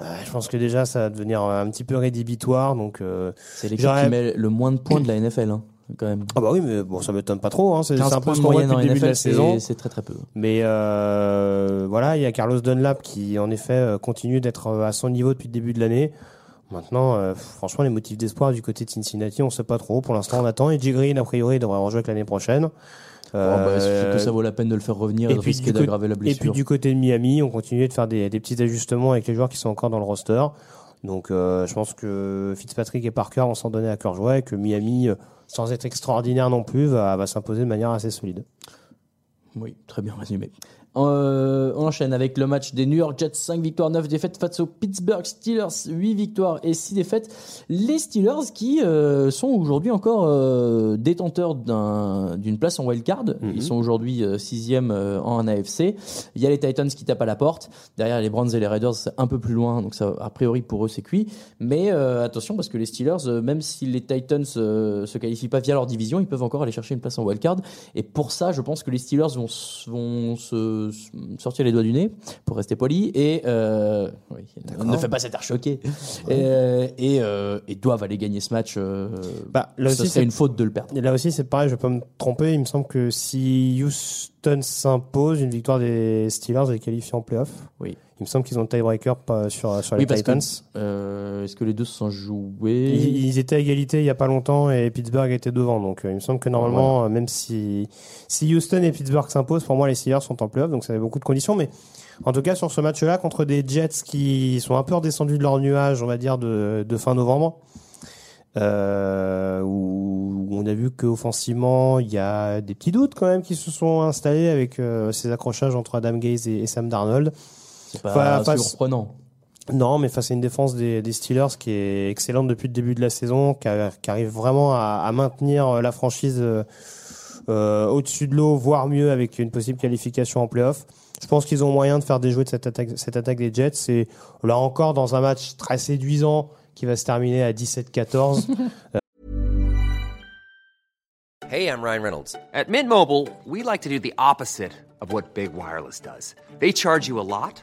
euh, je pense que déjà ça va devenir un petit peu rédhibitoire. Donc, euh, C'est l'équipe qui met le moins de points de la NFL. hein. Quand même. Ah bah oui, mais bon, ça m'étonne pas trop. Hein. C'est 15 c'est un peu ce qu'on voit moyenne depuis en le début de la saison. c'est très très peu. Mais euh, voilà, il y a Carlos Dunlap qui, en effet, euh, continue d'être euh, à son niveau depuis le début de l'année. Maintenant, euh, franchement, les motifs d'espoir du côté de Cincinnati, on sait pas trop. Pour l'instant, on attend. Et J. Green, a priori, devrait rejouer avec l'année prochaine. Bon, bah, Euh, que ça vaut la peine de le faire revenir et, de risquer d'aggraver la et puis blessure du côté de Miami, on continue de faire des, des petits ajustements avec les joueurs qui sont encore dans le roster. Donc euh, je pense que Fitzpatrick et Parker vont s'en donner à cœur joie et que Miami, sans être extraordinaire non plus, va, s'imposer de manière assez solide. Oui, très bien résumé. Euh, on enchaîne avec le match des New York Jets, 5 victoires, 9 défaites face aux Pittsburgh Steelers, 8 victoires et 6 défaites. Les Steelers qui euh, sont aujourd'hui encore euh, détenteurs d'un- d'une place en wildcard. Ils sont aujourd'hui 6 en AFC. Il y a les Titans qui tapent à la porte. Derrière les Browns et les Raiders, un peu plus loin, donc ça, a priori pour eux c'est cuit. Mais attention parce que les Steelers, même si les Titans se qualifient pas via leur division, ils peuvent encore aller chercher une place en wildcard. Et pour ça, je pense que les Steelers vont se sortir les doigts du nez, pour rester poli, et euh, oui, ne fait pas cet air choqué, et, euh, et, euh, et doivent aller gagner ce match. Euh, Bah, là ce aussi, serait c'est- une faute de le perdre. Et là aussi, c'est pareil, je vais pas me tromper. Il me semble que si Houston s'impose, une victoire des Steelers est qualifiée en playoff. Oui. Il me semble qu'ils ont le tiebreaker sur, sur Oui, les Titans. Euh, Est-ce que les deux se sont joués Ils, ils étaient à égalité il y a pas longtemps et Pittsburgh était devant. Donc euh, il me semble que normalement, euh, même si, si Houston et Pittsburgh s'imposent, pour moi les Steelers sont en playoff. Donc ça avait beaucoup de conditions. Mais en tout cas, sur ce match-là, contre des Jets qui sont un peu redescendus de leur nuage, on va dire, de, de fin novembre, euh, où on a vu qu'offensivement, il y a des petits doutes quand même qui se sont installés avec euh, ces accrochages entre Adam Gaze et, et Sam Darnold. C'est pas surprenant. Non, mais face à une défense des, des Steelers qui est excellente depuis le début de la saison, qui, a- qui arrive vraiment à, à maintenir euh, la franchise euh, euh, au-dessus de l'eau, voire mieux avec une possible qualification en playoff. Je pense qu'ils ont moyen de faire déjouer de cette attaque, cette attaque des Jets. Et là encore, dans un match très séduisant qui va se terminer à 17-14. Hey, I'm Ryan Reynolds. At Mint Mobile, we like to do the opposite of what Big Wireless does. They charge you a lot,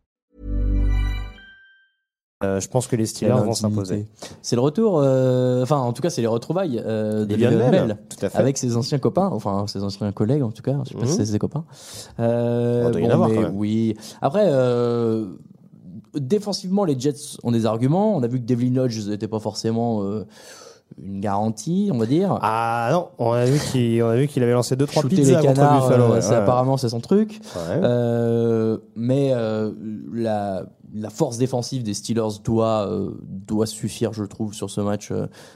Euh, je pense que les Steelers vont s'imposer. C'est le retour, euh, enfin en tout cas c'est les retrouvailles euh, de Livion Bell, tout à fait. avec ses anciens copains, enfin ses anciens collègues en tout cas, je sais pas si Mhm. c'est ses copains. Euh, doit y en avoir, mais quand même. Oui. Après, euh, défensivement les Jets ont des arguments. On a vu que Devlin Hodge n'était pas forcément euh, une garantie, on va dire. Ah non, on a vu qu'il on a vu qu'il avait lancé deux trois Shooter pizzas les contre canards, Buffalo. euh, ouais, c'est ouais. apparemment c'est son truc. Ouais. Euh, mais euh, la, la force défensive des Steelers doit, euh, doit suffire, je trouve, sur ce match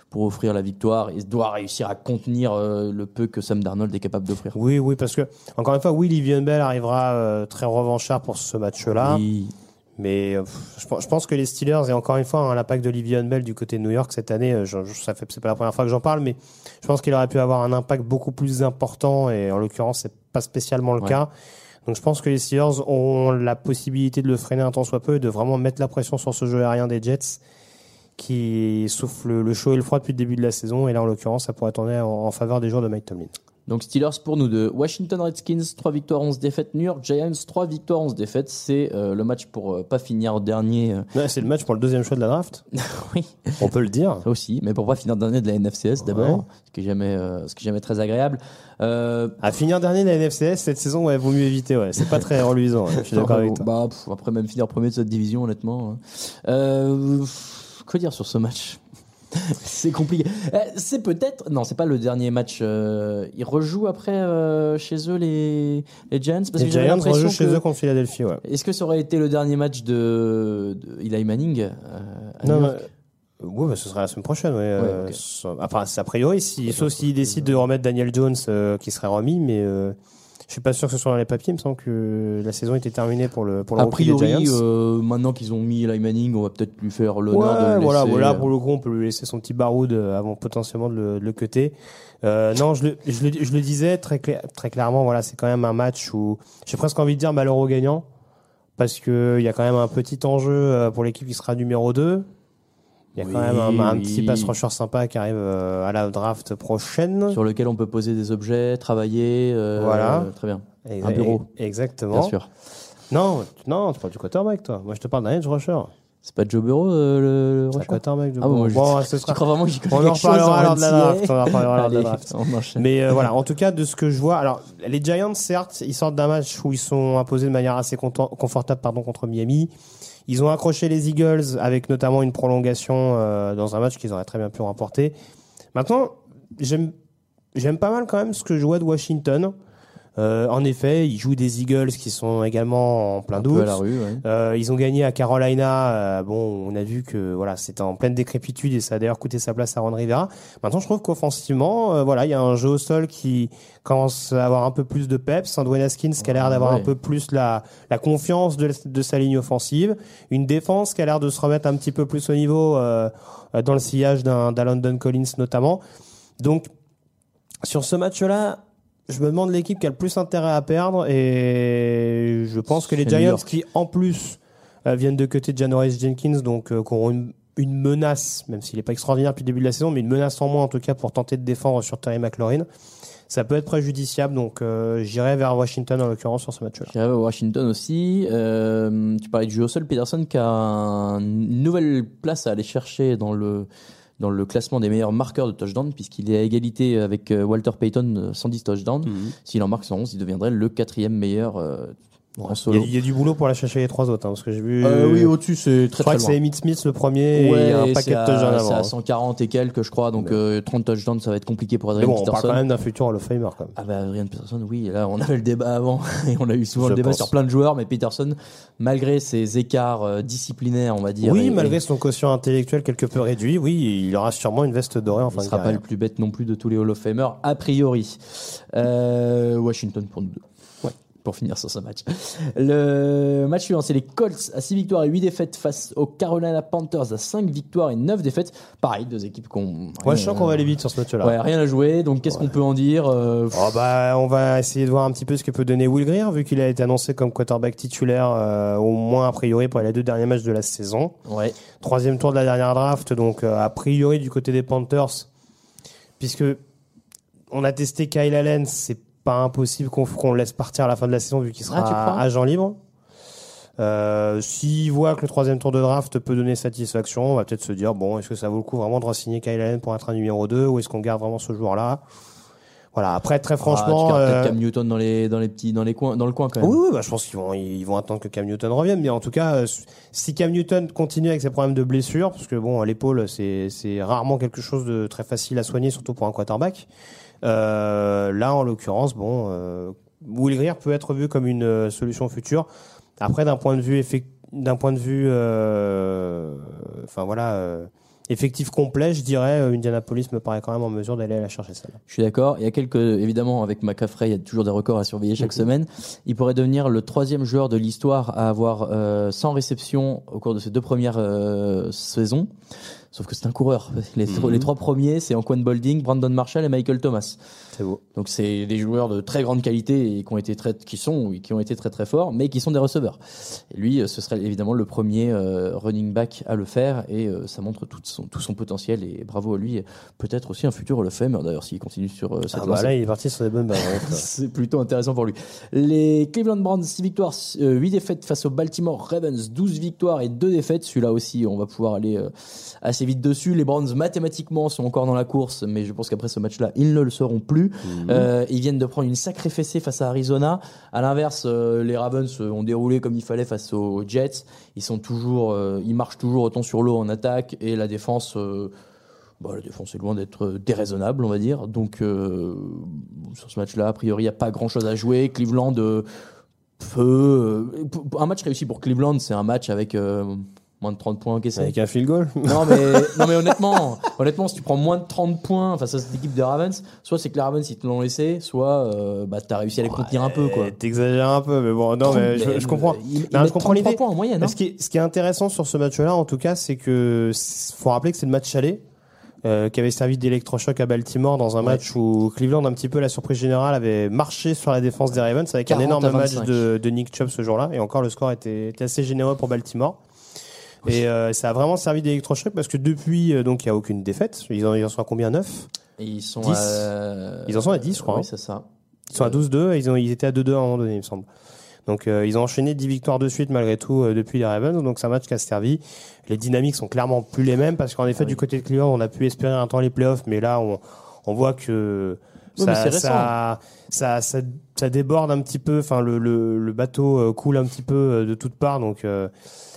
pour offrir la victoire et doit réussir à contenir le peu que Sam Darnold est capable d'offrir. Oui, oui, parce que encore une fois, oui, Livion Bell arrivera très revanchard pour ce match-là. Oui. Mais euh, je, pense- que les Steelers, et encore une fois, hein, l'impact de Livion Bell du côté de New York cette année, euh, je, je- ça fait, c'est pas la première fois que j'en parle, mais je pense qu'il aurait pu avoir un impact beaucoup plus important, et en l'occurrence, c'est pas spécialement le Ouais. cas. Donc je pense que les Steelers ont la possibilité de le freiner un tant soit peu, et de vraiment mettre la pression sur ce jeu aérien des Jets, qui souffle le chaud et le froid depuis le début de la saison, et là, en l'occurrence, ça pourrait tourner en, en faveur des joueurs de Mike Tomlin. Donc Steelers pour nous deux. Washington Redskins, 3 victoires, 11 défaites. New York Giants, 3 victoires, 11 défaites. C'est euh, le match pour euh, pas finir dernier. euh, Ouais, c'est le match pour le deuxième choix de la draft, oui, on peut le dire. ça aussi. Mais pour pas finir dernier de la NFCS d'abord, ce qui est jamais, euh, ce qui est jamais très agréable. À finir dernier de la NFCS cette saison, ouais, vaut mieux éviter. Ouais, c'est pas très reluisant. je suis d'accord avec toi. Bah, pff, après, même finir premier de cette division, honnêtement. hein. Quoi dire sur ce match? c'est compliqué. Euh, C'est peut-être. Non, c'est pas le dernier match. euh, ils rejouent après euh, chez eux les, les Giants Parce Les que j'avais Giants l'impression rejouent chez que- eux contre Philadelphie, ouais. Est-ce que ça aurait été le dernier match de, de Eli Manning euh, à Non, New mais- Oui, bah, ce sera la semaine prochaine. Ouais. euh, ok. Enfin, c'est a priori, si, sauf s'ils décident de remettre Daniel Jones, euh, qui serait remis, mais euh, je suis pas sûr que ce soit dans les papiers. Il me semble que la saison était terminée pour le pour le A priori, euh, maintenant qu'ils ont mis Eli Manning, on va peut-être lui faire l'honneur Ouais, de le voilà, laisser, voilà, euh, pour le coup, on peut lui laisser son petit baroud euh, avant potentiellement de le, de le cutter. Euh, non, je le, je, le, je le disais très, clair- très clairement, voilà, c'est quand même un match où j'ai presque envie de dire malheureux gagnant, parce que il y a quand même un petit enjeu euh, pour l'équipe qui sera numéro 2. Il y a quand même un, un oui. petit pass rusher sympa qui arrive euh, à la draft prochaine. sur lequel on peut poser des objets, travailler. euh, Voilà. Très bien. Un bureau. Exactement. Bien sûr. Non, non, tu parles du quarterback, toi. Moi, je te parle d'un edge rusher. C'est pas Joe Burrow euh, le, rusher? quarterback de Ah bon, je- sera- crois vraiment que j'y connais On en reparlera lors de la draft. On en reparlera lors de la draft. Mais euh, voilà, en tout cas, de ce que je vois, alors les Giants, certes, ils sortent d'un match où ils sont imposés de manière assez confortable pardon, contre Miami. Ils ont accroché les Eagles avec notamment une prolongation euh, dans un match qu'ils auraient très bien pu remporter. Maintenant, j'aime pas mal quand même ce que je vois de Washington. Euh, en effet, ils jouent des Eagles qui sont également en plein doute. ouais. Euh, ils ont gagné à Carolina. euh, bon, on a vu que voilà, c'était en pleine décrépitude et ça a d'ailleurs coûté sa place à Ron Rivera. Maintenant, je trouve qu'offensivement, euh, voilà, il y a un jeu au sol qui commence à avoir un peu plus de peps. Un Dwayne Haskins qui a l'air d'avoir Ouais. un peu plus la, la confiance de, de sa ligne offensive. Une défense qui a l'air de se remettre un petit peu plus au niveau euh, dans le sillage d'un d'un London Collins notamment. Donc, sur ce match-là, je me demande l'équipe qui a le plus intérêt à perdre et je pense que les Giants qui en plus euh, viennent de côté de Janoris Jenkins donc euh, qui auront une, une menace même s'il n'est pas extraordinaire depuis le début de la saison mais une menace en moins en tout cas pour tenter de défendre sur Terry McLaurin. Ça peut être préjudiciable donc euh, j'irai vers Washington en l'occurrence sur ce match-là. J'irai à Washington aussi. Euh, tu parlais du sol, Peterson qui a un- une nouvelle place à aller chercher dans le dans le classement des meilleurs marqueurs de touchdown puisqu'il est à égalité avec euh, Walter Payton euh, 110 touchdowns. S'il en marque 111, il deviendrait le quatrième meilleur euh, en il y, solo. a, il y a du boulot pour aller chercher les trois autres hein, parce que j'ai vu Euh, oui, au-dessus c'est je très crois très que c'est Emmitt Smith le premier et il y a un Ouais, paquet de touchdowns à, c'est avant à hein. 140 et quelques, je crois. Donc euh, 30 touchdowns, ça va être compliqué pour Adrian bon on parle Peterson. quand même d'un futur Hall of Famer quand même Ah bah Adrian Peterson, oui, et là on avait le débat avant et on a eu souvent Je le débat pense. sur plein de joueurs, mais Peterson, malgré ses écarts euh, disciplinaires, on va dire, Oui, et- malgré et son quotient intellectuel quelque peu réduit, oui, il aura sûrement une veste dorée en il fin de sera pas carrière. le plus bête non plus de tous les Hall of Famers, a priori. Euh, Washington pour nous deux. Pour finir sur ce match. Le match suivant, c'est les Colts à 6 victoires et 8 défaites face aux Carolina Panthers à 5 victoires et 9 défaites. Pareil, deux équipes qu'on. Ouais, je sens qu'on va aller vite sur ce match-là. Ouais, rien à jouer, donc qu'est-ce qu'on peut en dire Euh, Oh bah, on va essayer de voir un petit peu ce que peut donner Will Greer, vu qu'il a été annoncé comme quarterback titulaire, euh, au moins a priori pour les deux derniers matchs de la saison. Ouais. Troisième tour de la dernière draft, donc euh, a priori du côté des Panthers, puisque on a testé Kyle Allen, c'est pas impossible qu'on le laisse partir à la fin de la saison vu qu'il sera Ah, tu crois? agent libre. Euh, S'il voit que le troisième tour de draft peut donner satisfaction, on va peut-être se dire bon, est-ce que ça vaut le coup vraiment de re-signer Kyle Allen pour être un numéro 2 ou est-ce qu'on garde vraiment ce joueur-là? Voilà. Après, très Ah, franchement, gardes euh, Cam Newton dans les, dans les petits, dans les coins, dans le coin quand même. oui, oui, bah, je pense qu'ils vont, ils vont attendre que Cam Newton revienne. Mais en tout cas, euh, si Cam Newton continue avec ses problèmes de blessure, parce que bon, l'épaule, c'est, c'est rarement quelque chose de très facile à soigner, surtout pour un quarterback. Euh, là, en l'occurrence, bon, euh, Will Greer peut être vu comme une euh, solution future. Après, d'un point de vue d'un point de vue, enfin voilà, effectif complet, je dirais, Indianapolis me paraît quand même en mesure d'aller la chercher celle-là. Je suis d'accord. Il y a quelques, évidemment, avec McCaffrey, il y a toujours des records à surveiller chaque semaine. Il pourrait devenir le troisième joueur de l'histoire à avoir euh, 100 réceptions au cours de ses deux premières euh, saisons. Sauf que c'est un coureur. Les, les trois premiers, c'est Anquan Bolding, Brandon Marshall et Michael Thomas. C'est beau. Donc c'est des joueurs de très grande qualité et qui ont été très, qui sont, qui ont été très très forts, mais qui sont des receveurs. Et lui, euh, ce serait évidemment le premier euh, running back à le faire et euh, ça montre tout son, tout son potentiel et bravo à lui. Peut-être aussi un futur Hall of Famer d'ailleurs s'il continue sur euh, cette Ah bah là, il est parti sur des bonnes bases. hein. C'est plutôt intéressant pour lui. Les Cleveland Browns, 6 victoires, 8 défaites face aux Baltimore Ravens, 12 victoires et 2 défaites. Celui-là aussi, on va pouvoir aller euh, assez vite dessus. Les Browns, mathématiquement, sont encore dans la course, mais je pense qu'après ce match-là, ils ne le seront plus. Euh, ils viennent de prendre une sacrée fessée face à Arizona. À l'inverse, euh, les Ravens euh, ont déroulé comme il fallait face aux Jets. Ils sont toujours, euh, ils marchent toujours autant sur l'eau en attaque et la défense. Bon, la défense est loin d'être déraisonnable, on va dire. Donc, sur ce match-là, a priori, il n'y a pas grand-chose à jouer. Cleveland peut. un match réussi pour Cleveland, c'est un match avec moins de 30 points encaissés. Avec un field goal. Non mais, non mais honnêtement, honnêtement, si tu prends moins de 30 points face à cette équipe de Ravens, soit c'est que les Ravens ils te l'ont laissé, soit euh, bah, t'as réussi à les contenir un peu quoi. T'exagères un peu, mais bon, non, mais je, je comprends. ils Non, mettent je comprends 33 l'idée. points en moyenne, hein. Ce, qui est, ce qui est intéressant sur ce match-là, en tout cas, c'est que faut rappeler que c'est le match aller. euh, qui avait servi d'électrochoc à Baltimore dans un Ouais. match où Cleveland, un petit peu la surprise générale, avait marché sur la défense des Ravens avec un 40 à énorme match 25. de, de Nick Chubb ce jour-là. Et encore, le score était, était assez généreux pour Baltimore. Et euh, ça a vraiment servi d'électrochoc parce que depuis, euh, donc, il n'y a aucune défaite. Ils en, ils en sont à combien? 9 Et ils sont 10. à... Ils en sont à 10, je crois, Oui, hein. c'est ça. Ils sont à 12-2 et ils, ont, ils étaient à 2-2 à un moment donné, il me semble. Donc euh, ils ont enchaîné 10 victoires de suite malgré tout euh, depuis les Ravens. Donc c'est un match qui a servi. Les dynamiques sont clairement plus les mêmes parce qu'en effet Oui. du côté de Cleveland on a pu espérer un temps les playoffs, mais là on, on voit que Oui, ça, ça, ça, ça, ça déborde un petit peu. Enfin le, le, le bateau euh, coule un petit peu euh, de toutes parts. Donc euh,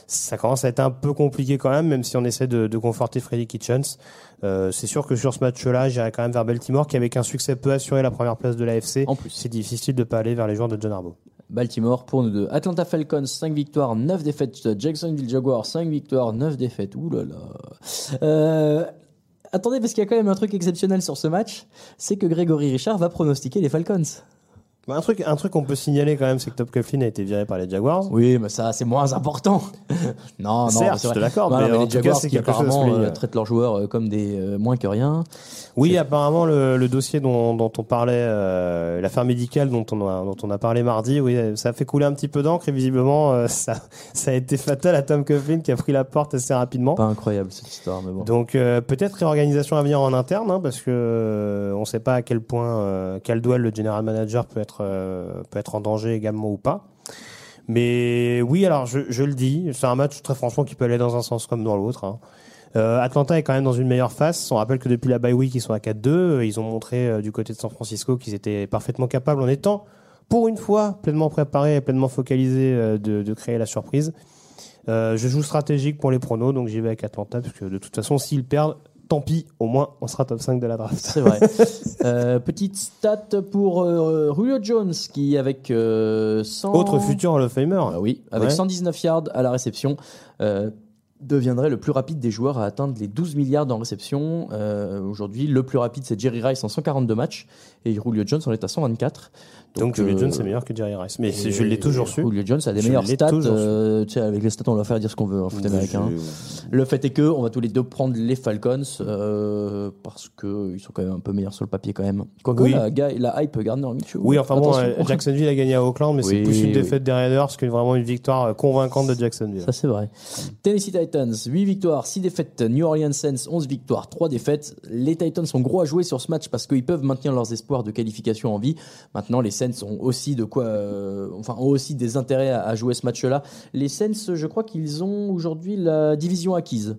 ça commence à être un peu compliqué quand même, même si on essaie de, de conforter Freddy Kitchens. Euh, c'est sûr que sur ce match-là, j'irai quand même vers Baltimore, qui avec un succès peu assuré la première place de l'AFC. En plus. C'est difficile de pas aller vers les joueurs de John Harbaugh. Baltimore pour nous deux. Atlanta Falcons, 5 victoires, 9 défaites. Jacksonville Jaguars, 5 victoires, 9 défaites. Ouh là là. Euh, attendez, parce qu'il y a quand même un truc exceptionnel sur ce match, c'est que Grégory Richard va pronostiquer les Falcons. Bah, Un truc, un truc qu'on peut signaler quand même, c'est que Top Coughlin a été viré par les Jaguars. Oui, mais ça, c'est moins important. non, non, Certes, mais je te l'accorde, mais mais les Jaguars cas, c'est qui quelque chose apparemment souligner. euh, traitent leurs joueurs euh, comme des euh, moins que rien. Oui, apparemment le, le dossier dont, dont on parlait, euh, l'affaire médicale dont on a dont on a parlé mardi, oui, ça a fait couler un petit peu d'encre et visiblement euh, ça ça a été fatal à Tom Coughlin qui a pris la porte assez rapidement. Pas incroyable cette histoire, mais bon. Donc euh, peut-être réorganisation à venir en interne, hein, parce que euh, on ne sait pas à quel point euh, Caldwell, le general manager, peut être euh, peut être en danger également ou pas. Mais oui, alors je, le dis, c'est un match très franchement qui peut aller dans un sens comme dans l'autre. hein. Euh, Atlanta est quand même dans une meilleure phase. On rappelle que depuis la bye week, ils sont à 4-2. Euh, Ils ont montré du côté de San Francisco qu'ils étaient parfaitement capables, en étant pour une fois pleinement préparés et pleinement focalisés, de, de créer la surprise. Je joue stratégique pour les pronos, donc j'y vais avec Atlanta, parce que de toute façon, s'ils perdent, tant pis, au moins on sera top 5 de la draft. C'est vrai. Euh, petite stat pour euh, Julio Jones qui avec euh, 100... Autre futur Hall of Famer. Ah oui, avec Ouais. 119 yards à la réception, euh, deviendrait le plus rapide des joueurs à atteindre les 12 milliards en réception. Euh, Aujourd'hui, le plus rapide, c'est Jerry Rice en 142 matchs et Julio Jones en est à 124. Donc, Julio euh, Jones c'est meilleur que Jerry Rice. Mais je l'ai toujours su. Julio Jones a des meilleurs stats. euh, avec les stats, on va faire dire ce qu'on veut en foot américain. Le fait est que on va tous les deux prendre les Falcons euh, parce que ils sont quand même un peu meilleurs sur le papier quand même. Quoique Oui. la, la hype Gardner Minshew. Oui, enfin bon, euh, Jacksonville a gagné à Auckland, mais c'est plus une défaite des Raiders que vraiment une victoire euh, convaincante de Jacksonville. Ça, c'est vrai. Tennessee Titans, 8 victoires, 6 défaites. New Orleans Saints, 11 victoires, 3 défaites. Les Titans sont gros à jouer sur ce match parce qu'ils peuvent maintenir leurs espoirs de qualification en vie. Maintenant, les Saints ont aussi de quoi, euh, ont aussi des intérêts à, à jouer ce match-là. Les Saints, je crois qu'ils ont aujourd'hui la division acquise.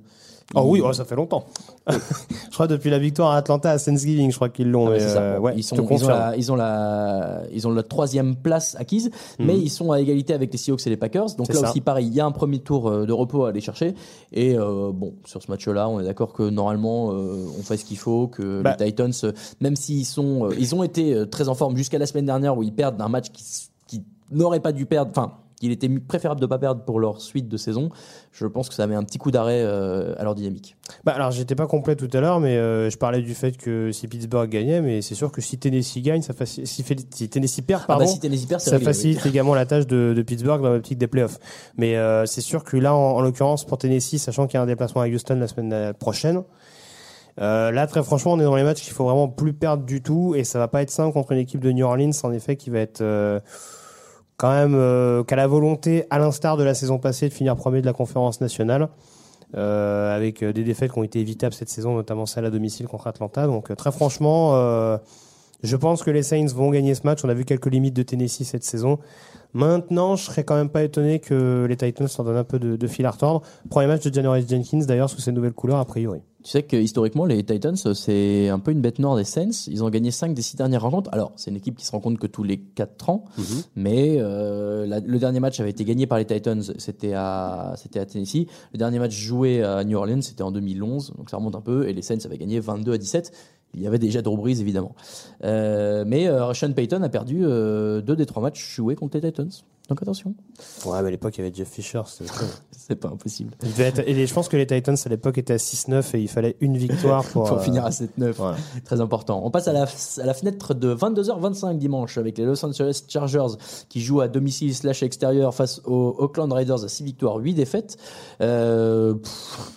Oh oui, oh, ça fait longtemps. je crois depuis la victoire à Atlanta à Thanksgiving, je crois qu'ils l'ont. Ah, euh, ouais, ils, sont, ont la, ils, ont la, ils ont la troisième place acquise, mais ils sont à égalité avec les Seahawks et les Packers. Donc là ça. aussi, pareil, il y a un premier tour euh, de repos à aller chercher. Et euh, bon, sur ce match-là, on est d'accord que normalement, euh, on fait ce qu'il faut, que Bah. les Titans, euh, même s'ils sont, ils ont été très en forme jusqu'à la semaine dernière où ils perdent un match qui, qui n'aurait pas dû perdre, enfin, qu'il était préférable de pas perdre pour leur suite de saison. Je pense que ça met un petit coup d'arrêt euh, à leur dynamique. Bah, alors, j'étais pas complet tout à l'heure, mais euh, je parlais du fait que si Pittsburgh gagnait, mais c'est sûr que si Tennessee gagne, ça faci- si, Tennessee perd, Ah pardon, bah si Tennessee perd, c'est ça réglé, oui. facilite également la tâche de, de Pittsburgh dans l'optique des playoffs. Mais euh, c'est sûr que là, en, en l'occurrence, pour Tennessee, sachant qu'il y a un déplacement à Houston la semaine prochaine, euh, là, très franchement, on est dans les matchs qu'il faut vraiment plus perdre du tout, et ça va pas être simple contre une équipe de New Orleans, en effet, qui va être euh, quand même euh, qu'à la volonté, à l'instar de la saison passée, de finir premier de la conférence nationale. euh, avec euh, des défaites qui ont été évitables cette saison, notamment celle à domicile contre Atlanta. Donc très franchement, Je pense que les Saints vont gagner ce match. On a vu quelques limites de Tennessee cette saison. Maintenant, je serais quand même pas étonné que les Titans leur donnent un peu de, de fil à retordre. Premier match de Janoris Jenkins, d'ailleurs, sous ses nouvelles couleurs, a priori. Tu sais que historiquement, les Titans, c'est un peu une bête noire des Saints. Ils ont gagné 5 des 6 dernières rencontres. Alors, c'est une équipe qui se rencontre que tous les 4 ans. Mais euh, la- le dernier match avait été gagné par les Titans, c'était à, c'était à Tennessee. Le dernier match joué à New Orleans, c'était en 2011. Donc ça remonte un peu. Et les Saints avaient gagné 22 à 17. Il y avait déjà Drew Brees, évidemment. Euh, mais euh, Sean Payton a perdu euh, deux des trois matchs joués contre les Titans. Donc attention, Ouais, mais à l'époque, il y avait Jeff Fisher. c'est pas impossible. Il devait être- et je pense que les Titans, à l'époque, étaient à 6-9 et il fallait une victoire pour, Pour euh, finir à 7-9. voilà. Très important. On passe à la, à la fenêtre de 22h25 dimanche avec les Los Angeles Chargers qui jouent à domicile slash extérieur face aux Oakland Raiders à 6 victoires, 8 défaites. Euh, pff,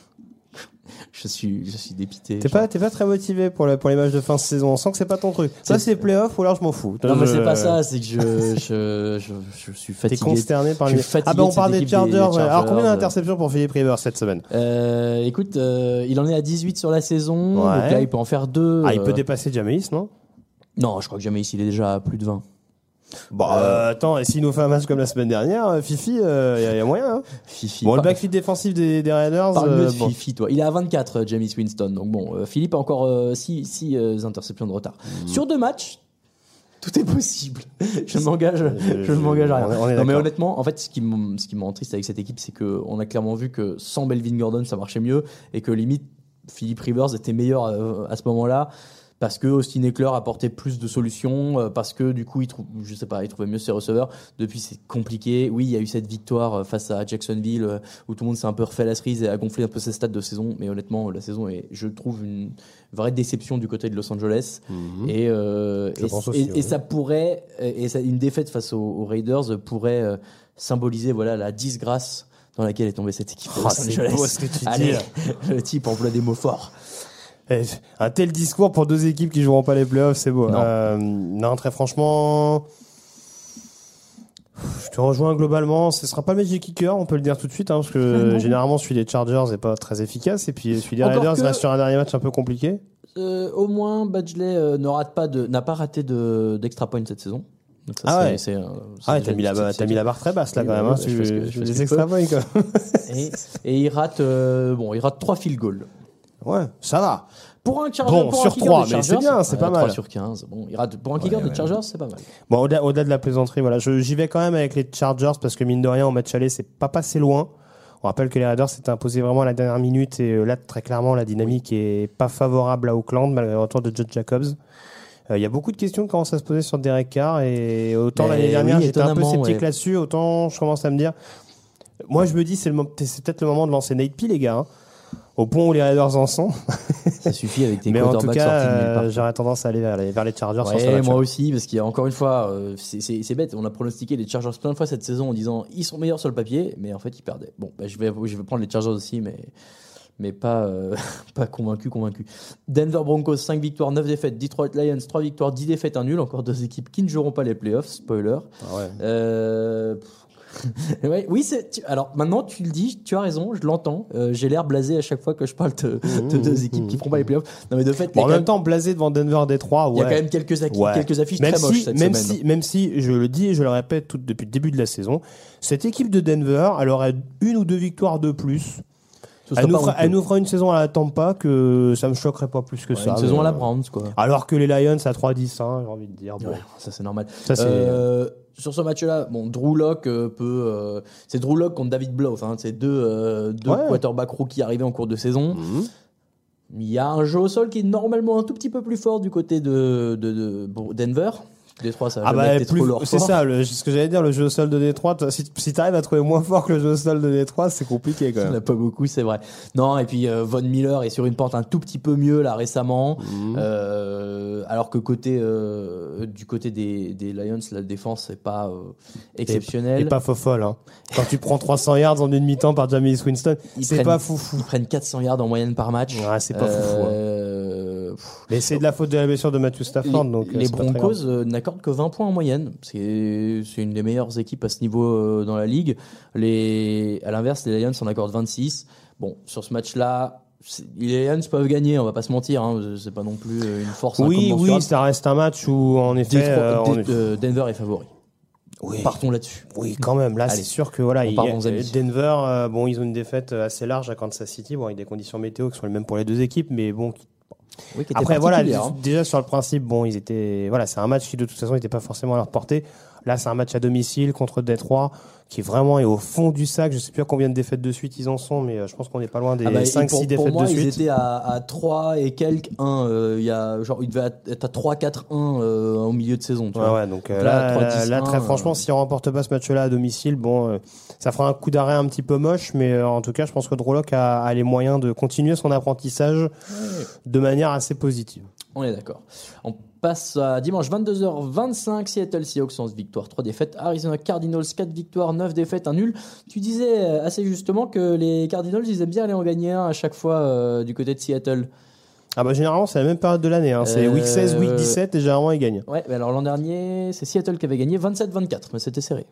je suis, je suis dépité. T'es pas, t'es pas très motivé pour, le- pour les matchs de fin de saison. On sent que c'est pas ton truc. Ça, C'est- playoff ou alors je m'en fous. Non, mais c'est pas ça, c'est que je, je, je, je suis T'es fatigué. consterné par les. Ah, ben de on parle des Chargers. Alors, combien euh. d'interceptions pour Philippe Rivers cette semaine Euh, écoute, euh, il en est à 18 sur la saison. Ouais. Donc là, il peut en faire deux. Ah, il euh, peut dépasser Jameis, non? Non, je crois que jamais ici, il est déjà à plus de 20. Bon, euh, attends, et s'il nous fait un match comme la semaine dernière, euh, Fifi, il y, a y a moyen. Hein Fifi. bon, le backfield défensif des, des Raiders. Parle-le euh, de bon. Fifi, toi. Il est à 24, euh, James Winston. Donc bon, euh, Philippe a encore 6 interceptions de retard. Hmm. Sur deux matchs, tout est possible. je ne m'engage, je, m'engage à rien. on est- on est non, mais honnêtement, en fait, ce qui me ce qui me rend triste avec cette équipe, c'est que on a clairement vu que sans Melvin Gordon, ça marchait mieux et que limite Philippe Rivers était meilleur euh, à ce moment-là. Parce que Austin Eckler apportait plus de solutions, euh, parce que du coup, il trouve, je sais pas, il trouvait mieux ses receveurs. Depuis, c'est compliqué. Oui, il y a eu cette victoire euh, face à Jacksonville euh, où tout le monde s'est un peu refait la cerise et a gonflé un peu ses stats de saison. Mais honnêtement, la saison est, je trouve, une vraie déception du côté de Los Angeles. Et, euh, Je et, pense aussi, et- et oui. ça pourrait, et ça- une défaite face aux, aux Raiders pourrait euh, symboliser voilà la disgrâce dans laquelle est tombée cette équipe de Ah, Los c'est Angeles. beau ce que tu dis, Allez, le type emploie des mots forts. Eh, Un tel discours pour deux équipes qui joueront pas les playoffs, c'est beau. Non. Euh, non, très franchement. Je te rejoins globalement. Ce sera pas le Magic Kicker, on peut le dire tout de suite, hein, parce que généralement celui des Chargers n'est pas très efficace. Et puis celui des Encore Raiders que- reste sur un dernier match un peu compliqué. Euh, au moins, Badgley euh, ne rate pas de, n'a pas raté de, d'extra point cette saison. Donc ça, Ah c'est- ouais. c'est, c'est Ah, ouais, déjà t'as mis, la, barre- petite- t'as mis la barre très basse là quand même. hein, je tu je des extra points et il rate, euh, bon, il rate trois field goals. Ouais, ça va. Pour un Charger, Bon, pour un sur kicker trois, des mais c'est Chargers, bien, c'est pas trois mal. sur 15. Bon, il rate, pour un kicker des Chargers, c'est pas mal. Bon, au-delà, au-delà de la plaisanterie, voilà, je- j'y vais quand même avec les Chargers parce que mine de rien, au match aller, c'est pas passé loin. On rappelle que les Raiders s'étaient imposés vraiment à la dernière minute et euh, là, très clairement, la dynamique est pas favorable à Auckland malgré le retour de Judge Jacobs. Euh, Il y a beaucoup de questions qui commencent à se poser sur Derek Carr et autant Mais l'année dernière, oui, j'étais un peu étonnamment, sceptique ouais. là-dessus, autant je commence à me dire. Moi, je me dis, c'est, le mo- c'est peut-être le moment de lancer Nate P, les gars. hein. Au point où les Raiders en sont. Ça suffit avec tes Mais en tout cas, euh, j'aurais tendance à aller vers les, vers les Chargers Ouais, moi aussi, parce qu'il y a encore une fois, euh, c'est- bête. On a pronostiqué les Chargers plein de fois cette saison en disant ils sont meilleurs sur le papier, mais en fait ils perdaient. Bon, bah, je vais je vais prendre les Chargers aussi, mais mais pas euh, pas convaincu convaincu. Denver Broncos 5 victoires, 9 défaites. Detroit Lions 3 victoires, 10 défaites, un nul. Encore deux équipes qui ne joueront pas les playoffs. Spoiler. Ah ouais. Euh. Ouais, oui, tu- Alors maintenant, tu le dis, tu as raison, je l'entends. Euh, J'ai l'air blasé à chaque fois que je parle de, de deux équipes qui feront pas les playoffs. Non, mais de fait, Bon, en même même- temps, blasé devant Denver Détroit, ouais. il y a quand même quelques, Ouais. quelques affiches même très moches si, cette même semaine. si, même si, je le dis et je le répète tout depuis le début de la saison, cette équipe de Denver, elle aurait une ou deux victoires de plus. Elle nous, fera, honteux. elle nous fera une saison à la Tampa que ça me choquerait pas plus que Ouais, ça. une saison à la Browns, quoi. Alors que les Lions à 3-10, hein, j'ai envie de dire. Bon. Ouais, ça c'est normal. Ça, c'est- Euh, sur ce match-là, bon, Drew Lock euh, peut. euh, c'est Drew Lock contre David Blow. Hein, c'est deux, euh, deux Ouais. quarterbacks rookies arrivés en cours de saison. Mhm. Il y a un jeu au sol qui est normalement un tout petit peu plus fort du côté de, de, de Denver. Détroit, ça a Ah bah, plus- trop c'est ça, le- ce que j'allais dire, le jeu au sol de Détroit. Si, si t'arrives à trouver moins fort que le jeu au sol de Détroit, c'est compliqué quand Il n'y en même. a pas beaucoup, c'est vrai. Non, et puis euh, Von Miller est sur une porte un tout petit peu mieux là récemment. Mhm. Euh, alors que côté, euh, du côté des, des Lions, la défense n'est pas exceptionnelle. Et pas faux folle. Hein. Quand tu prends 300 yards en une mi-temps par Jameis Winston, c'est pas foufou. Ils prennent 400 yards en moyenne par match. Ouais, c'est pas foufou, hein. Pff, Mais c'est de la faute de la blessure de Matthew Stafford. les, donc, euh, les Broncos euh, n'accordent que 20 points en moyenne. C'est une des meilleures équipes à ce niveau euh, dans la ligue. Les, à l'inverse, les Lions en accordent 26. Bon, sur ce match-là, les Lions peuvent gagner, on va pas se mentir. Hein, c'est pas non plus une force Oui, oui, ça reste un match où en effet, Détroit- euh, on euh, Denver est favori. Oui. Partons là-dessus. Oui, quand même. Là, c'est sûr que voilà, il-. Denver, euh, bon, ils ont une défaite assez large à Kansas City, bon, avec des conditions météo qui sont les mêmes pour les deux équipes, mais bon. qui- Oui, qui était Après, voilà, hein. déjà sur le principe, bon, ils étaient, voilà, c'est un match qui de toute façon n'était pas forcément à leur portée. Là, c'est un match à domicile contre Détroit, qui vraiment est au fond du sac. Je sais plus à combien de défaites de suite ils en sont, mais euh, je pense qu'on n'est pas loin des Ah bah, et 5-6 pour, pour défaites moi, de ils suite. étaient à, à 3 et quelques 1. euh, il y a, genre, ils devaient être à 3-4-1 euh, au milieu de saison. Tu Ouais, vois. ouais, donc euh, Donc là, là, là, 3-10-1, là, très euh, franchement, s'ils remportent pas ce match-là à domicile, bon, euh, ça fera un coup d'arrêt un petit peu moche, mais euh, en tout cas, je pense que Droloc a, a les moyens de continuer son apprentissage de manière assez positive. On est d'accord. On passe à dimanche 22h25, Seattle Seahawks 11 victoires, 3 défaites, Arizona Cardinals 4 victoires, 9 défaites, un nul. Tu disais euh, assez justement que les Cardinals, ils aiment bien aller en gagner un à chaque fois euh, du côté de Seattle. Ah bah généralement, c'est la même période de l'année. Hein. C'est week 16, week Euh, 17, et généralement, ils gagnent. Ouais, mais alors l'an dernier, c'est Seattle qui avait gagné 27-24, mais c'était serré.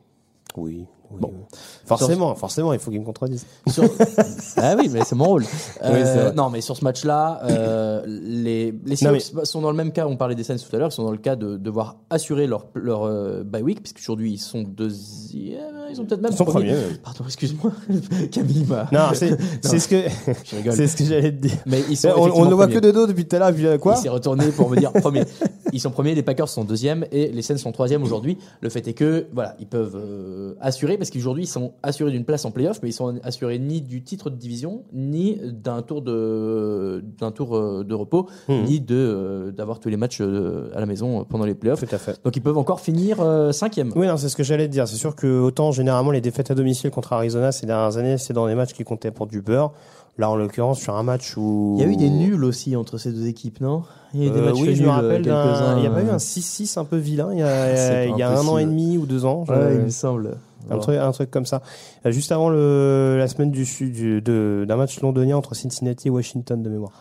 Oui. oui, Bon. oui. Forcément, forcément, il faut qu'ils me contredisent. Sur- ah oui, mais c'est mon rôle. Euh, Oui, non, mais sur ce match-là, euh, les, les Seahawks sont dans le même cas. On parlait des Saints tout à l'heure. Ils sont dans le cas de devoir assurer leur leur euh, bye week, puisqu'aujourd'hui ils sont deuxième. Ils ont peut-être même Ils sont premier. premiers. Pardon, excuse-moi. Camille m'a. Non, c'est ce que c'est ce que j'allais te dire. Mais ils sont on, ne le voit que de dos depuis tout à l'heure. Puis quoi Il s'est retourné pour me dire premier. Ils sont premiers, les Packers sont deuxième et les Saints sont troisième aujourd'hui. Le fait est que voilà, ils peuvent euh, assurer parce qu'aujourd'hui ils sont assurés d'une place en playoff, mais ils sont assurés ni du titre de division, ni d'un tour de d'un tour euh, de repos, Mhm. ni de euh, d'avoir tous les matchs euh, à la maison pendant les playoffs. Tout à fait. Donc ils peuvent encore finir euh, cinquième. Oui, non, c'est ce que j'allais te dire. C'est sûr que autant généralement les défaites à domicile contre Arizona ces dernières années, c'est dans des matchs qui comptaient pour du beurre. Là, en l'occurrence, sur un match où Il y a eu des nuls aussi entre ces deux équipes, non? Il y a eu des Euh, matchs oui, nuls, je me rappelle. d'un- quelques-uns. Il n'y a pas eu un 6-6 un peu vilain il y a, pas il y a un an et demi ou deux ans. Ouais, il me semble. un, truc, un truc comme ça. Euh, Juste avant le, la semaine du, sud- du, de- d'un match londonien entre Cincinnati et Washington de mémoire.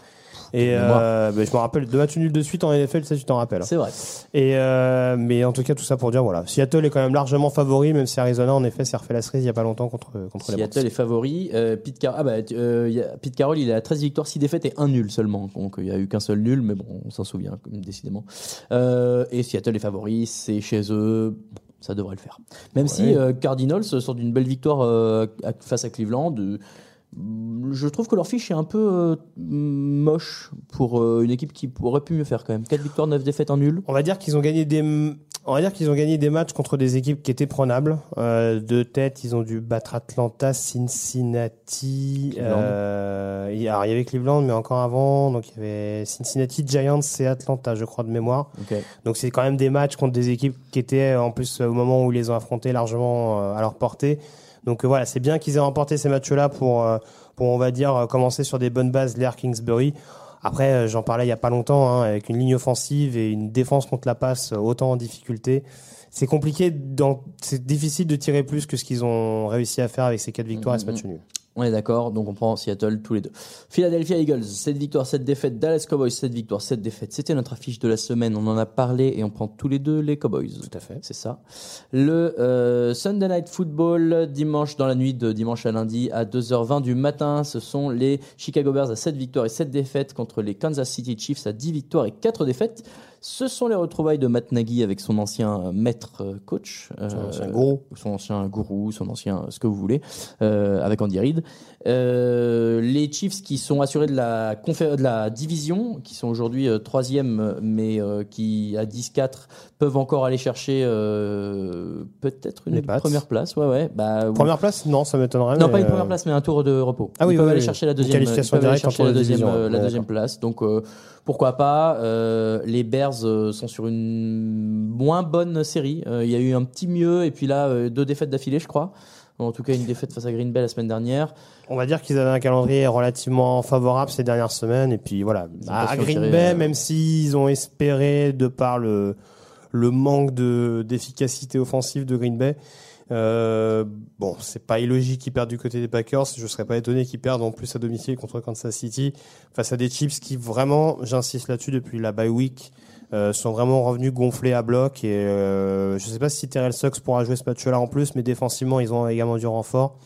Et euh, ben, je me rappelle deux matchs nuls de suite en NFL, ça tu t'en rappelles. C'est vrai. Et euh, mais en tout cas tout ça pour dire voilà, Seattle est quand même largement favori, même si Arizona en effet s'est refait la cerise il y a pas longtemps contre contre les Seattle est favori. Euh, Pete, Car- ah bah, y a- Pete Carroll, il a 13 victoires, 6 défaites et 1 nul seulement. Donc il n'y a eu qu'un seul nul, mais bon, on s'en souvient, décidément. Et Seattle est favori, c'est chez eux. Ça devrait le faire. Même si euh, Cardinals sort d'une belle victoire euh, face à Cleveland. euh, je trouve que leur fiche est un peu euh, moche pour euh, une équipe qui aurait pu mieux faire quand même. 4 victoires, 9 défaites, 1 nul. On va dire qu'ils ont gagné des on va dire qu'ils ont gagné des matchs contre des équipes qui étaient prenables. Euh, de tête, ils ont dû battre Atlanta, Cincinnati. Euh, alors il y avait Cleveland, mais encore avant, donc il y avait Cincinnati, Giants et Atlanta, je crois de mémoire. Donc c'est quand même des matchs contre des équipes qui étaient en plus au moment où ils les ont affrontés largement à leur portée. Donc euh, voilà, c'est bien qu'ils aient remporté ces matchs-là pour, euh, pour on va dire euh, commencer sur des bonnes bases l'Air Kingsbury. Après, j'en parlais il y a pas longtemps, hein, avec une ligne offensive et une défense contre la passe autant en difficulté. C'est compliqué, dans- c'est difficile de tirer plus que ce qu'ils ont réussi à faire avec ces quatre victoires et ce match nul. On est d'accord, donc on prend Seattle tous les deux. Philadelphia Eagles, 7 victoires, 7 défaites. Dallas Cowboys, 7 victoires, 7 défaites. C'était notre affiche de la semaine, on en a parlé et on prend tous les deux les Cowboys. Tout à fait. C'est ça. Le euh, Sunday Night Football, dimanche dans la nuit de dimanche à lundi à 2h20 du matin, ce sont les Chicago Bears à 7 victoires et 7 défaites contre les Kansas City Chiefs à 10 victoires et 4 défaites. Ce sont les retrouvailles de Matt Nagy avec son ancien euh, maître euh, coach. Son euh, ancien gourou. Son ancien gourou, son ancien ce que vous voulez, euh, avec Andy Reid. Euh, les Chiefs qui sont assurés de la, confé- de la division, qui sont aujourd'hui troisième, mais qui à 10-4 peuvent encore aller chercher peut-être une première place. Ouais, ouais. Bah, oui. Première place Non, ça m'étonnerait. Non, mais, pas une première place, mais un tour de repos. Ah oui, ils peuvent oui, aller oui. chercher la deuxième, ils peuvent aller chercher la deuxième, la deuxième place. Donc pourquoi pas euh, Les Bears euh, sont sur une moins bonne série. Euh, Il y a eu un petit mieux et puis là deux défaites d'affilée, je crois. En tout cas, une défaite face à Green Bay la semaine dernière. On va dire qu'ils avaient un calendrier relativement favorable ces dernières semaines. Et puis voilà, à en Green tirer, Bay, même s'ils ont espéré de par le, le manque de d'efficacité offensive de Green Bay, euh, bon, c'est pas illogique qu'ils perdent du côté des Packers. Je serais pas étonné qu'ils perdent en plus à domicile contre Kansas City face à des Chiefs qui vraiment, j'insiste là-dessus depuis la bye week. euh, sont vraiment revenus gonflés à bloc et euh, je sais pas si Terrell Sox pourra jouer ce match-là en plus, mais défensivement ils ont également du renfort.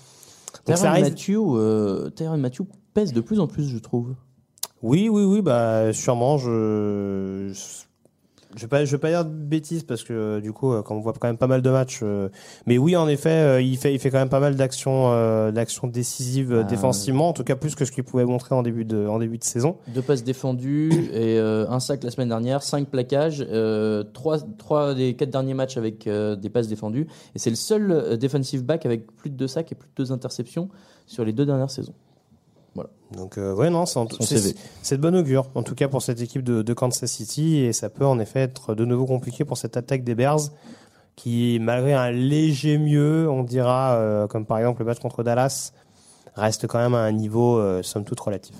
Donc risque- Mathieu, euh, Tyrann Mathieu pèse de plus en plus, je trouve. Oui, oui, oui, bah sûrement. Je je vais pas, je vais pas dire de bêtises parce que euh, du coup, euh, quand on voit quand même pas mal de matchs, euh, mais oui, en effet, euh, il fait, il fait quand même pas mal d'actions, euh, d'actions décisives euh, Ah, défensivement, en tout cas plus que ce qu'il pouvait montrer en début de, en début de saison. Deux passes défendues et euh, un sac la semaine dernière, cinq plaquages, euh, trois, trois des quatre derniers matchs avec euh, des passes défendues. Et c'est le seul euh, defensive back avec plus de deux sacs et plus de deux interceptions sur les deux dernières saisons. Donc euh, ouais, non, c'est, de bon augure, en tout cas pour cette équipe de, de Kansas City, et ça peut en effet être de nouveau compliqué pour cette attaque des Bears, qui malgré un léger mieux, on dira, euh, comme par exemple le match contre Dallas, reste quand même à un niveau euh, somme toute relatif.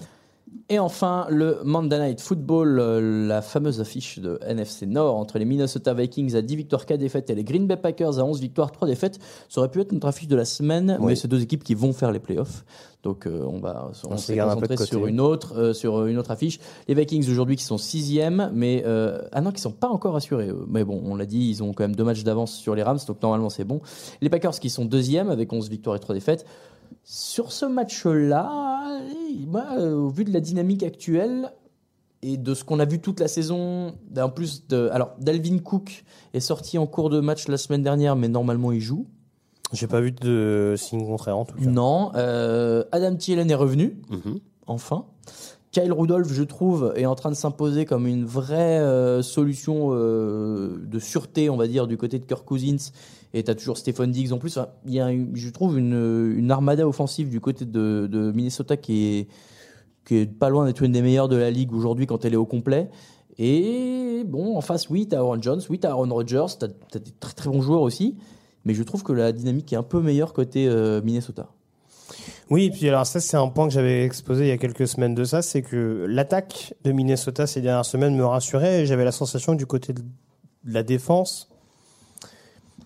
Et enfin, le Monday Night Football, euh, la fameuse affiche de NFC Nord entre les Minnesota Vikings à 10 victoires, 4 défaites et les Green Bay Packers à 11 victoires, 3 défaites. Ça aurait pu être notre affiche de la semaine, Oui. mais c'est deux équipes qui vont faire les playoffs. Donc euh, on va on, On s'est un peu sur une autre euh, sur une autre affiche. Les Vikings aujourd'hui qui sont sixième, mais euh, ah non qui sont pas encore assurés. Mais bon, on l'a dit, ils ont quand même deux matchs d'avance sur les Rams, donc normalement c'est bon. Les Packers qui sont deuxième avec 11 victoires et 3 défaites. Sur ce match-là, euh, au vu de la dynamique actuelle et de ce qu'on a vu toute la saison, en plus de, alors Dalvin Cook est sorti en cours de match la semaine dernière, mais normalement il joue. J'ai pas vu de signe contraire en tout cas. Non, euh, Adam Thielen est revenu, Mhm. enfin. Kyle Rudolph, je trouve, est en train de s'imposer comme une vraie euh, solution euh, de sûreté, on va dire, du côté de Kirk Cousins. Et tu as toujours Stephon Diggs en plus. Il y a, je trouve, une, armada offensive du côté de, Minnesota qui est, est pas loin d'être une des meilleures de la ligue aujourd'hui quand elle est au complet. Et bon, en face, oui, tu as Aaron Jones, oui, tu as Aaron Rodgers, tu as, des très très bons joueurs aussi. Mais je trouve que la dynamique est un peu meilleure côté euh, Minnesota. Oui, et puis alors ça c'est un point que j'avais exposé il y a quelques semaines de ça, c'est que l'attaque de Minnesota ces dernières semaines me rassurait et j'avais la sensation du côté de la défense,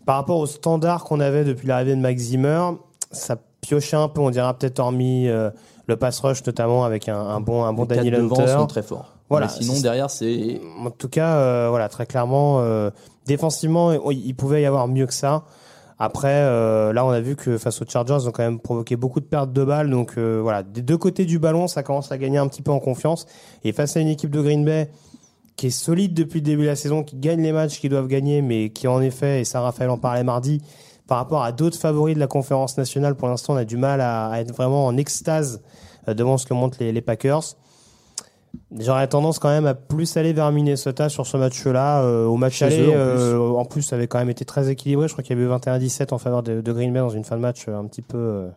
par rapport au standard qu'on avait depuis l'arrivée de Max Zimmer, ça piochait un peu, on dira peut-être hormis euh, le pass rush notamment avec un, un bon, un bon Les Daniel Hunter. sont très forts. Voilà, Mais sinon, derrière, c'est. En tout cas, euh, voilà, très clairement, euh, défensivement, il pouvait y avoir mieux que ça. Après, euh, là, on a vu que face aux Chargers, ils ont quand même provoqué beaucoup de pertes de balles. Donc euh, voilà, des deux côtés du ballon, ça commence à gagner un petit peu en confiance. Et face à une équipe de Green Bay qui est solide depuis le début de la saison, qui gagne les matchs qu'ils doivent gagner, mais qui en effet, et ça Raphaël en parlait mardi, par rapport à d'autres favoris de la conférence nationale, pour l'instant, on a du mal à, être vraiment en extase euh, devant ce que montrent les Packers. J'aurais tendance quand même à plus aller vers Minnesota sur ce match-là. Euh, au match aller, euh, en, plus. ça avait quand même été très équilibré. Je crois qu'il y avait eu 21-17 en faveur de, de Green Bay dans une fin de match euh, un petit peu euh,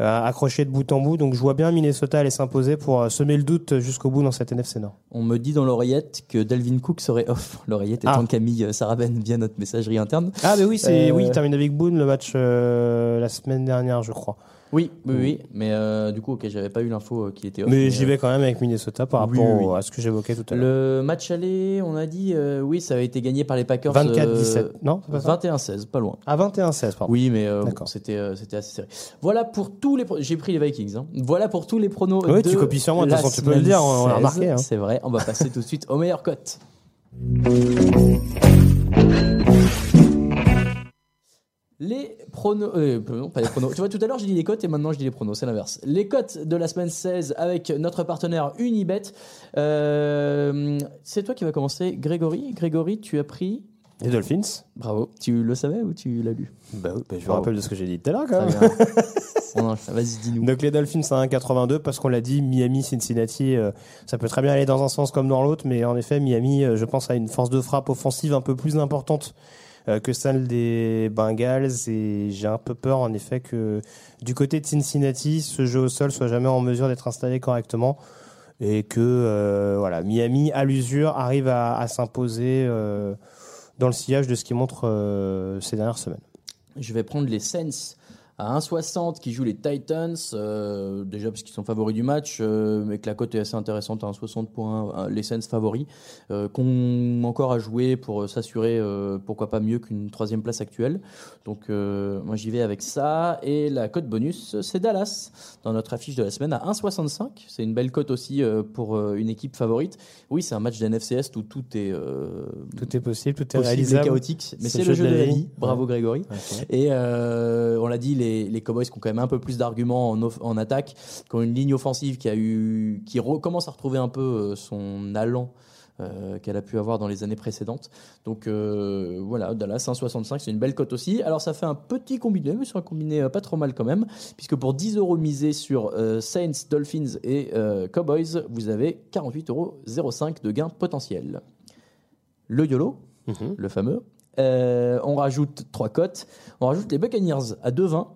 euh, accroché de bout en bout. Donc je vois bien Minnesota aller s'imposer pour semer le doute jusqu'au bout dans cette NFC Nord. On me dit dans l'oreillette que Dalvin Cook serait off. L'oreillette étant Ah. Camille Sarabène via notre messagerie interne. Ah, mais oui, c'est oui, il termine avec Boone le match la semaine dernière, je crois. Oui, oui, oui. Mais euh, du coup, ok, j'avais pas eu l'info euh, qu'il était off. Mais j'y vais quand même avec Minnesota par Oui, rapport oui, au- oui. à ce que j'évoquais tout à l'heure. Le match aller, on a dit, euh, oui, ça avait été gagné par les Packers. 24-17. euh, Non, c'est pas ça 21-16, pas loin. À 21-16, pardon. Oui, mais euh, bon, c'était euh, c'était assez serré. Voilà pour tous les. J'ai pris les Vikings. hein. Voilà pour tous les pronos. Oui, de tu copies sur moi, de toute façon, tu peux le dire, on- on l'a 16. remarqué, hein. C'est vrai. On va passer tout de suite aux meilleures cotes. Les pronos, euh, non, pas les pronos. tu vois, tout à l'heure j'ai dit les cotes et maintenant je dis les pronos, c'est l'inverse. Les cotes de la semaine 16 avec notre partenaire Unibet. Euh, c'est toi qui vas commencer, Grégory. Grégory, tu as pris. Les Dolphins Bravo. Tu le savais ou tu l'as lu? Bah bah, je me rappelle de ce que j'ai dit tout à l'heure quand même. Vas-y, dis-nous. Donc les Dolphins à 1,82 parce qu'on l'a dit, Miami, Cincinnati, euh, ça peut très bien aller dans un sens comme dans l'autre, mais en effet, Miami, euh, je pense, a une force de frappe offensive un peu plus importante euh, que celle des Bengals et j'ai un peu peur en effet que du côté de Cincinnati, ce jeu au sol soit jamais en mesure d'être installé correctement et que euh, voilà, Miami à l'usure arrive à, s'imposer euh, dans le sillage de ce qu'il montre euh, ces dernières semaines. Je vais prendre les Saints à 1,60 qui jouent les Titans, euh, déjà parce qu'ils sont favoris du match, euh, mais que la cote est assez intéressante à 1,60 pour un- les Saints favoris, euh, qu'on encore à jouer pour euh, s'assurer, pourquoi pas mieux qu'une troisième place actuelle. Donc moi j'y vais avec ça. Et la cote bonus, c'est Dallas, dans notre affiche de la semaine à 1,65. C'est une belle cote aussi pour une équipe favorite. Oui, c'est un match d'NFCS où tout est... Tout est possible, tout est possible et réalisable. chaotique, mais c'est le jeu de la vie. Bravo Ouais. Grégory. Et on l'a dit, les, les, les Cowboys qui ont quand même un peu plus d'arguments en, attaque, qui ont une ligne offensive qui a eu, qui recommence à retrouver un peu euh, son allant. euh, qu'elle a pu avoir dans les années précédentes. Donc euh, voilà, Dallas 1,65, c'est une belle cote aussi. Alors ça fait un petit combiné, mais c'est un combiné pas trop mal quand même, puisque pour 10 euros misés sur euh, Saints, Dolphins et Cowboys, vous avez 48,05 euros de gain potentiel. Le YOLO, Mhm. le fameux. On rajoute trois cotes. On rajoute les Buccaneers à 2,20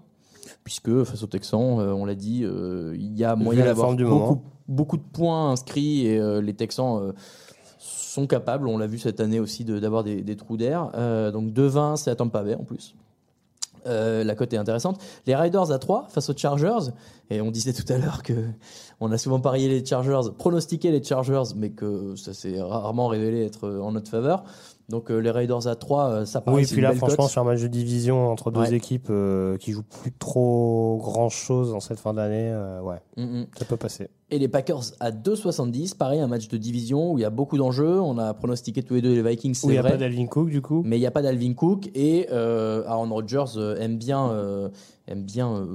puisque face aux Texans, euh, on l'a dit, euh, il y a moyen d'avoir beaucoup, beaucoup de points inscrits et euh, les Texans sont capables, on l'a vu cette année aussi, de- d'avoir des, des trous d'air. Euh, donc 2,20, c'est à Tampa Bay en plus. Euh, la cote est intéressante. Les Riders à 3 face aux Chargers. Et on disait tout à l'heure que on a souvent parié les Chargers, pronostiqué les Chargers, mais que ça s'est rarement révélé être en notre faveur. Donc euh, les Raiders à 3, euh, ça paraît Oui, puis là, belle franchement, sur un match de division entre deux Ouais. équipes euh, qui jouent plus trop grand chose en cette fin d'année, ouais, Mm, mm. ça peut passer. Et les Packers à 2,70. Pareil, un match de division où il y a beaucoup d'enjeux. On a pronostiqué tous les deux les Vikings, c'est Où il n'y a vrai. pas d'Alvin Cook, du coup. mais il n'y a pas d'Alvin Cook et Aaron Rodgers aime bien, aime bien euh,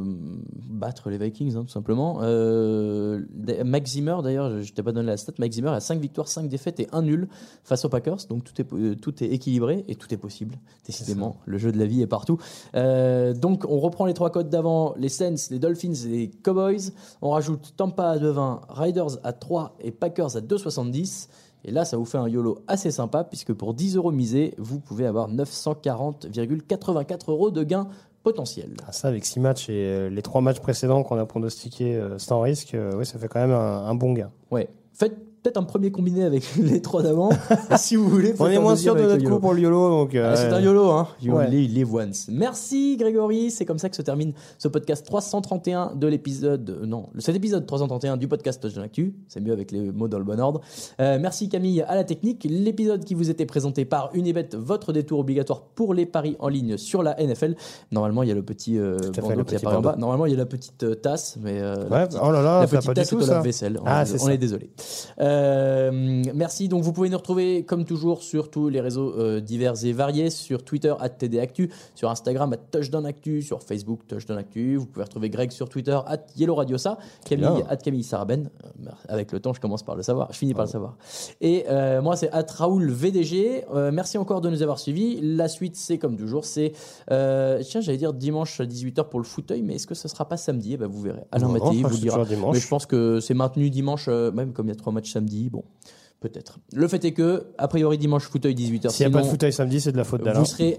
battre les Vikings, hein, tout simplement. Euh, Max Zimmer, d'ailleurs, je ne t'ai pas donné la stat, Max Zimmer a 5 victoires, 5 défaites et 1 nul face aux Packers, donc tout est, tout est équilibré et tout est possible, décidément. Le jeu de la vie est partout. Euh, donc on reprend les trois codes d'avant, les Saints, les Dolphins et les Cowboys. On rajoute Tampa à 2,20, Riders à 3 et Packers à 2,70. Et là, ça vous fait un YOLO assez sympa, puisque pour 10 euros misés, vous pouvez avoir 940,84 euros de gain potentiel. Ah, ça, avec six matchs et euh, les trois matchs précédents qu'on a pronostiqués euh, sans risque, euh, ouais, ça fait quand même un, un bon gain. Ouais. Faites peut-être un premier combiné avec les trois d'avant, si vous voulez. On est moins sûr de notre coup pour le YOLO, donc. Ah, euh, c'est un YOLO, hein. You Ouais. only live once. Merci Grégory. C'est comme ça que se termine ce podcast 331 de l'épisode. euh, Non, cet épisode 331 du podcast Touchdown Actu. C'est mieux avec les mots dans le bon ordre. Euh, merci Camille à la technique. L'épisode qui vous était présenté par Unibet, votre détour obligatoire pour les paris en ligne sur la NFL. Normalement, il y a le petit euh, bandeau le qui petit apparaît en bandeau. bas. Normalement, il y a la petite euh, tasse, mais euh, la Ouais, petite- oh là là, la petite tasse tout, est au ça. lave-vaisselle. On, Ah, est- on est désolé. Euh, merci. Donc, vous pouvez nous retrouver comme toujours sur tous les réseaux euh, divers et variés, sur Twitter @tdactu, sur Instagram @touchdownactu, sur Facebook touchdownactu. Vous pouvez retrouver Greg sur Twitter @yellowradiosa, Camille bien. @camille Saraben. Euh, Avec le temps, je commence par le savoir. Je finis par le savoir. Et euh, moi, c'est Raoul VDG. Euh, merci encore de nous avoir suivis. La suite, c'est comme toujours, c'est euh, tiens, j'allais dire dimanche à 18h pour le fauteuil, mais est-ce que ce sera pas samedi? Eh ben, vous verrez. Alain Non, Mattei vous dira. Mais je pense que c'est maintenu dimanche, euh, même comme il y a trois matchs samedi. Bon, peut-être. Le fait est que, a priori, dimanche fauteuil 18h. S'il n'y a pas de fauteuil samedi, c'est de la faute d'Alain. vous serez,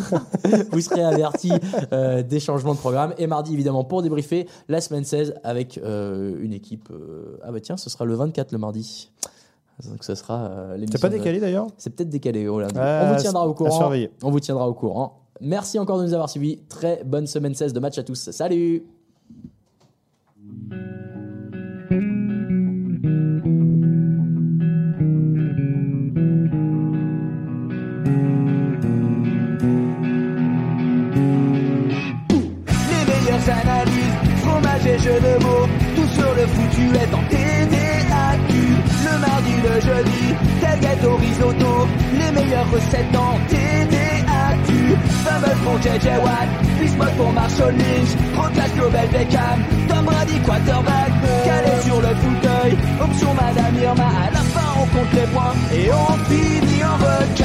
vous serez averti euh, des changements de programme. Et mardi, évidemment, pour débriefer la semaine 16 avec euh, une équipe. euh, Ah bah tiens, ce sera le 24 le mardi. Donc ce sera l'émission. C'est pas décalé d'ailleurs? C'est peut-être décalé. oh là. Ah, on vous tiendra au courant. On vous tiendra au courant. Merci encore de nous avoir suivis. Très bonne semaine 16 de match à tous. Salut les meilleures recettes en TDAQ. Fumble pour JJ Watt, Bismuth pour Marshall Lynch, Rocas Global Beckham, Tom Brady quarterback, calé sur le fauteuil, option Madame Irma, à la fin on compte les points et on finit en requin.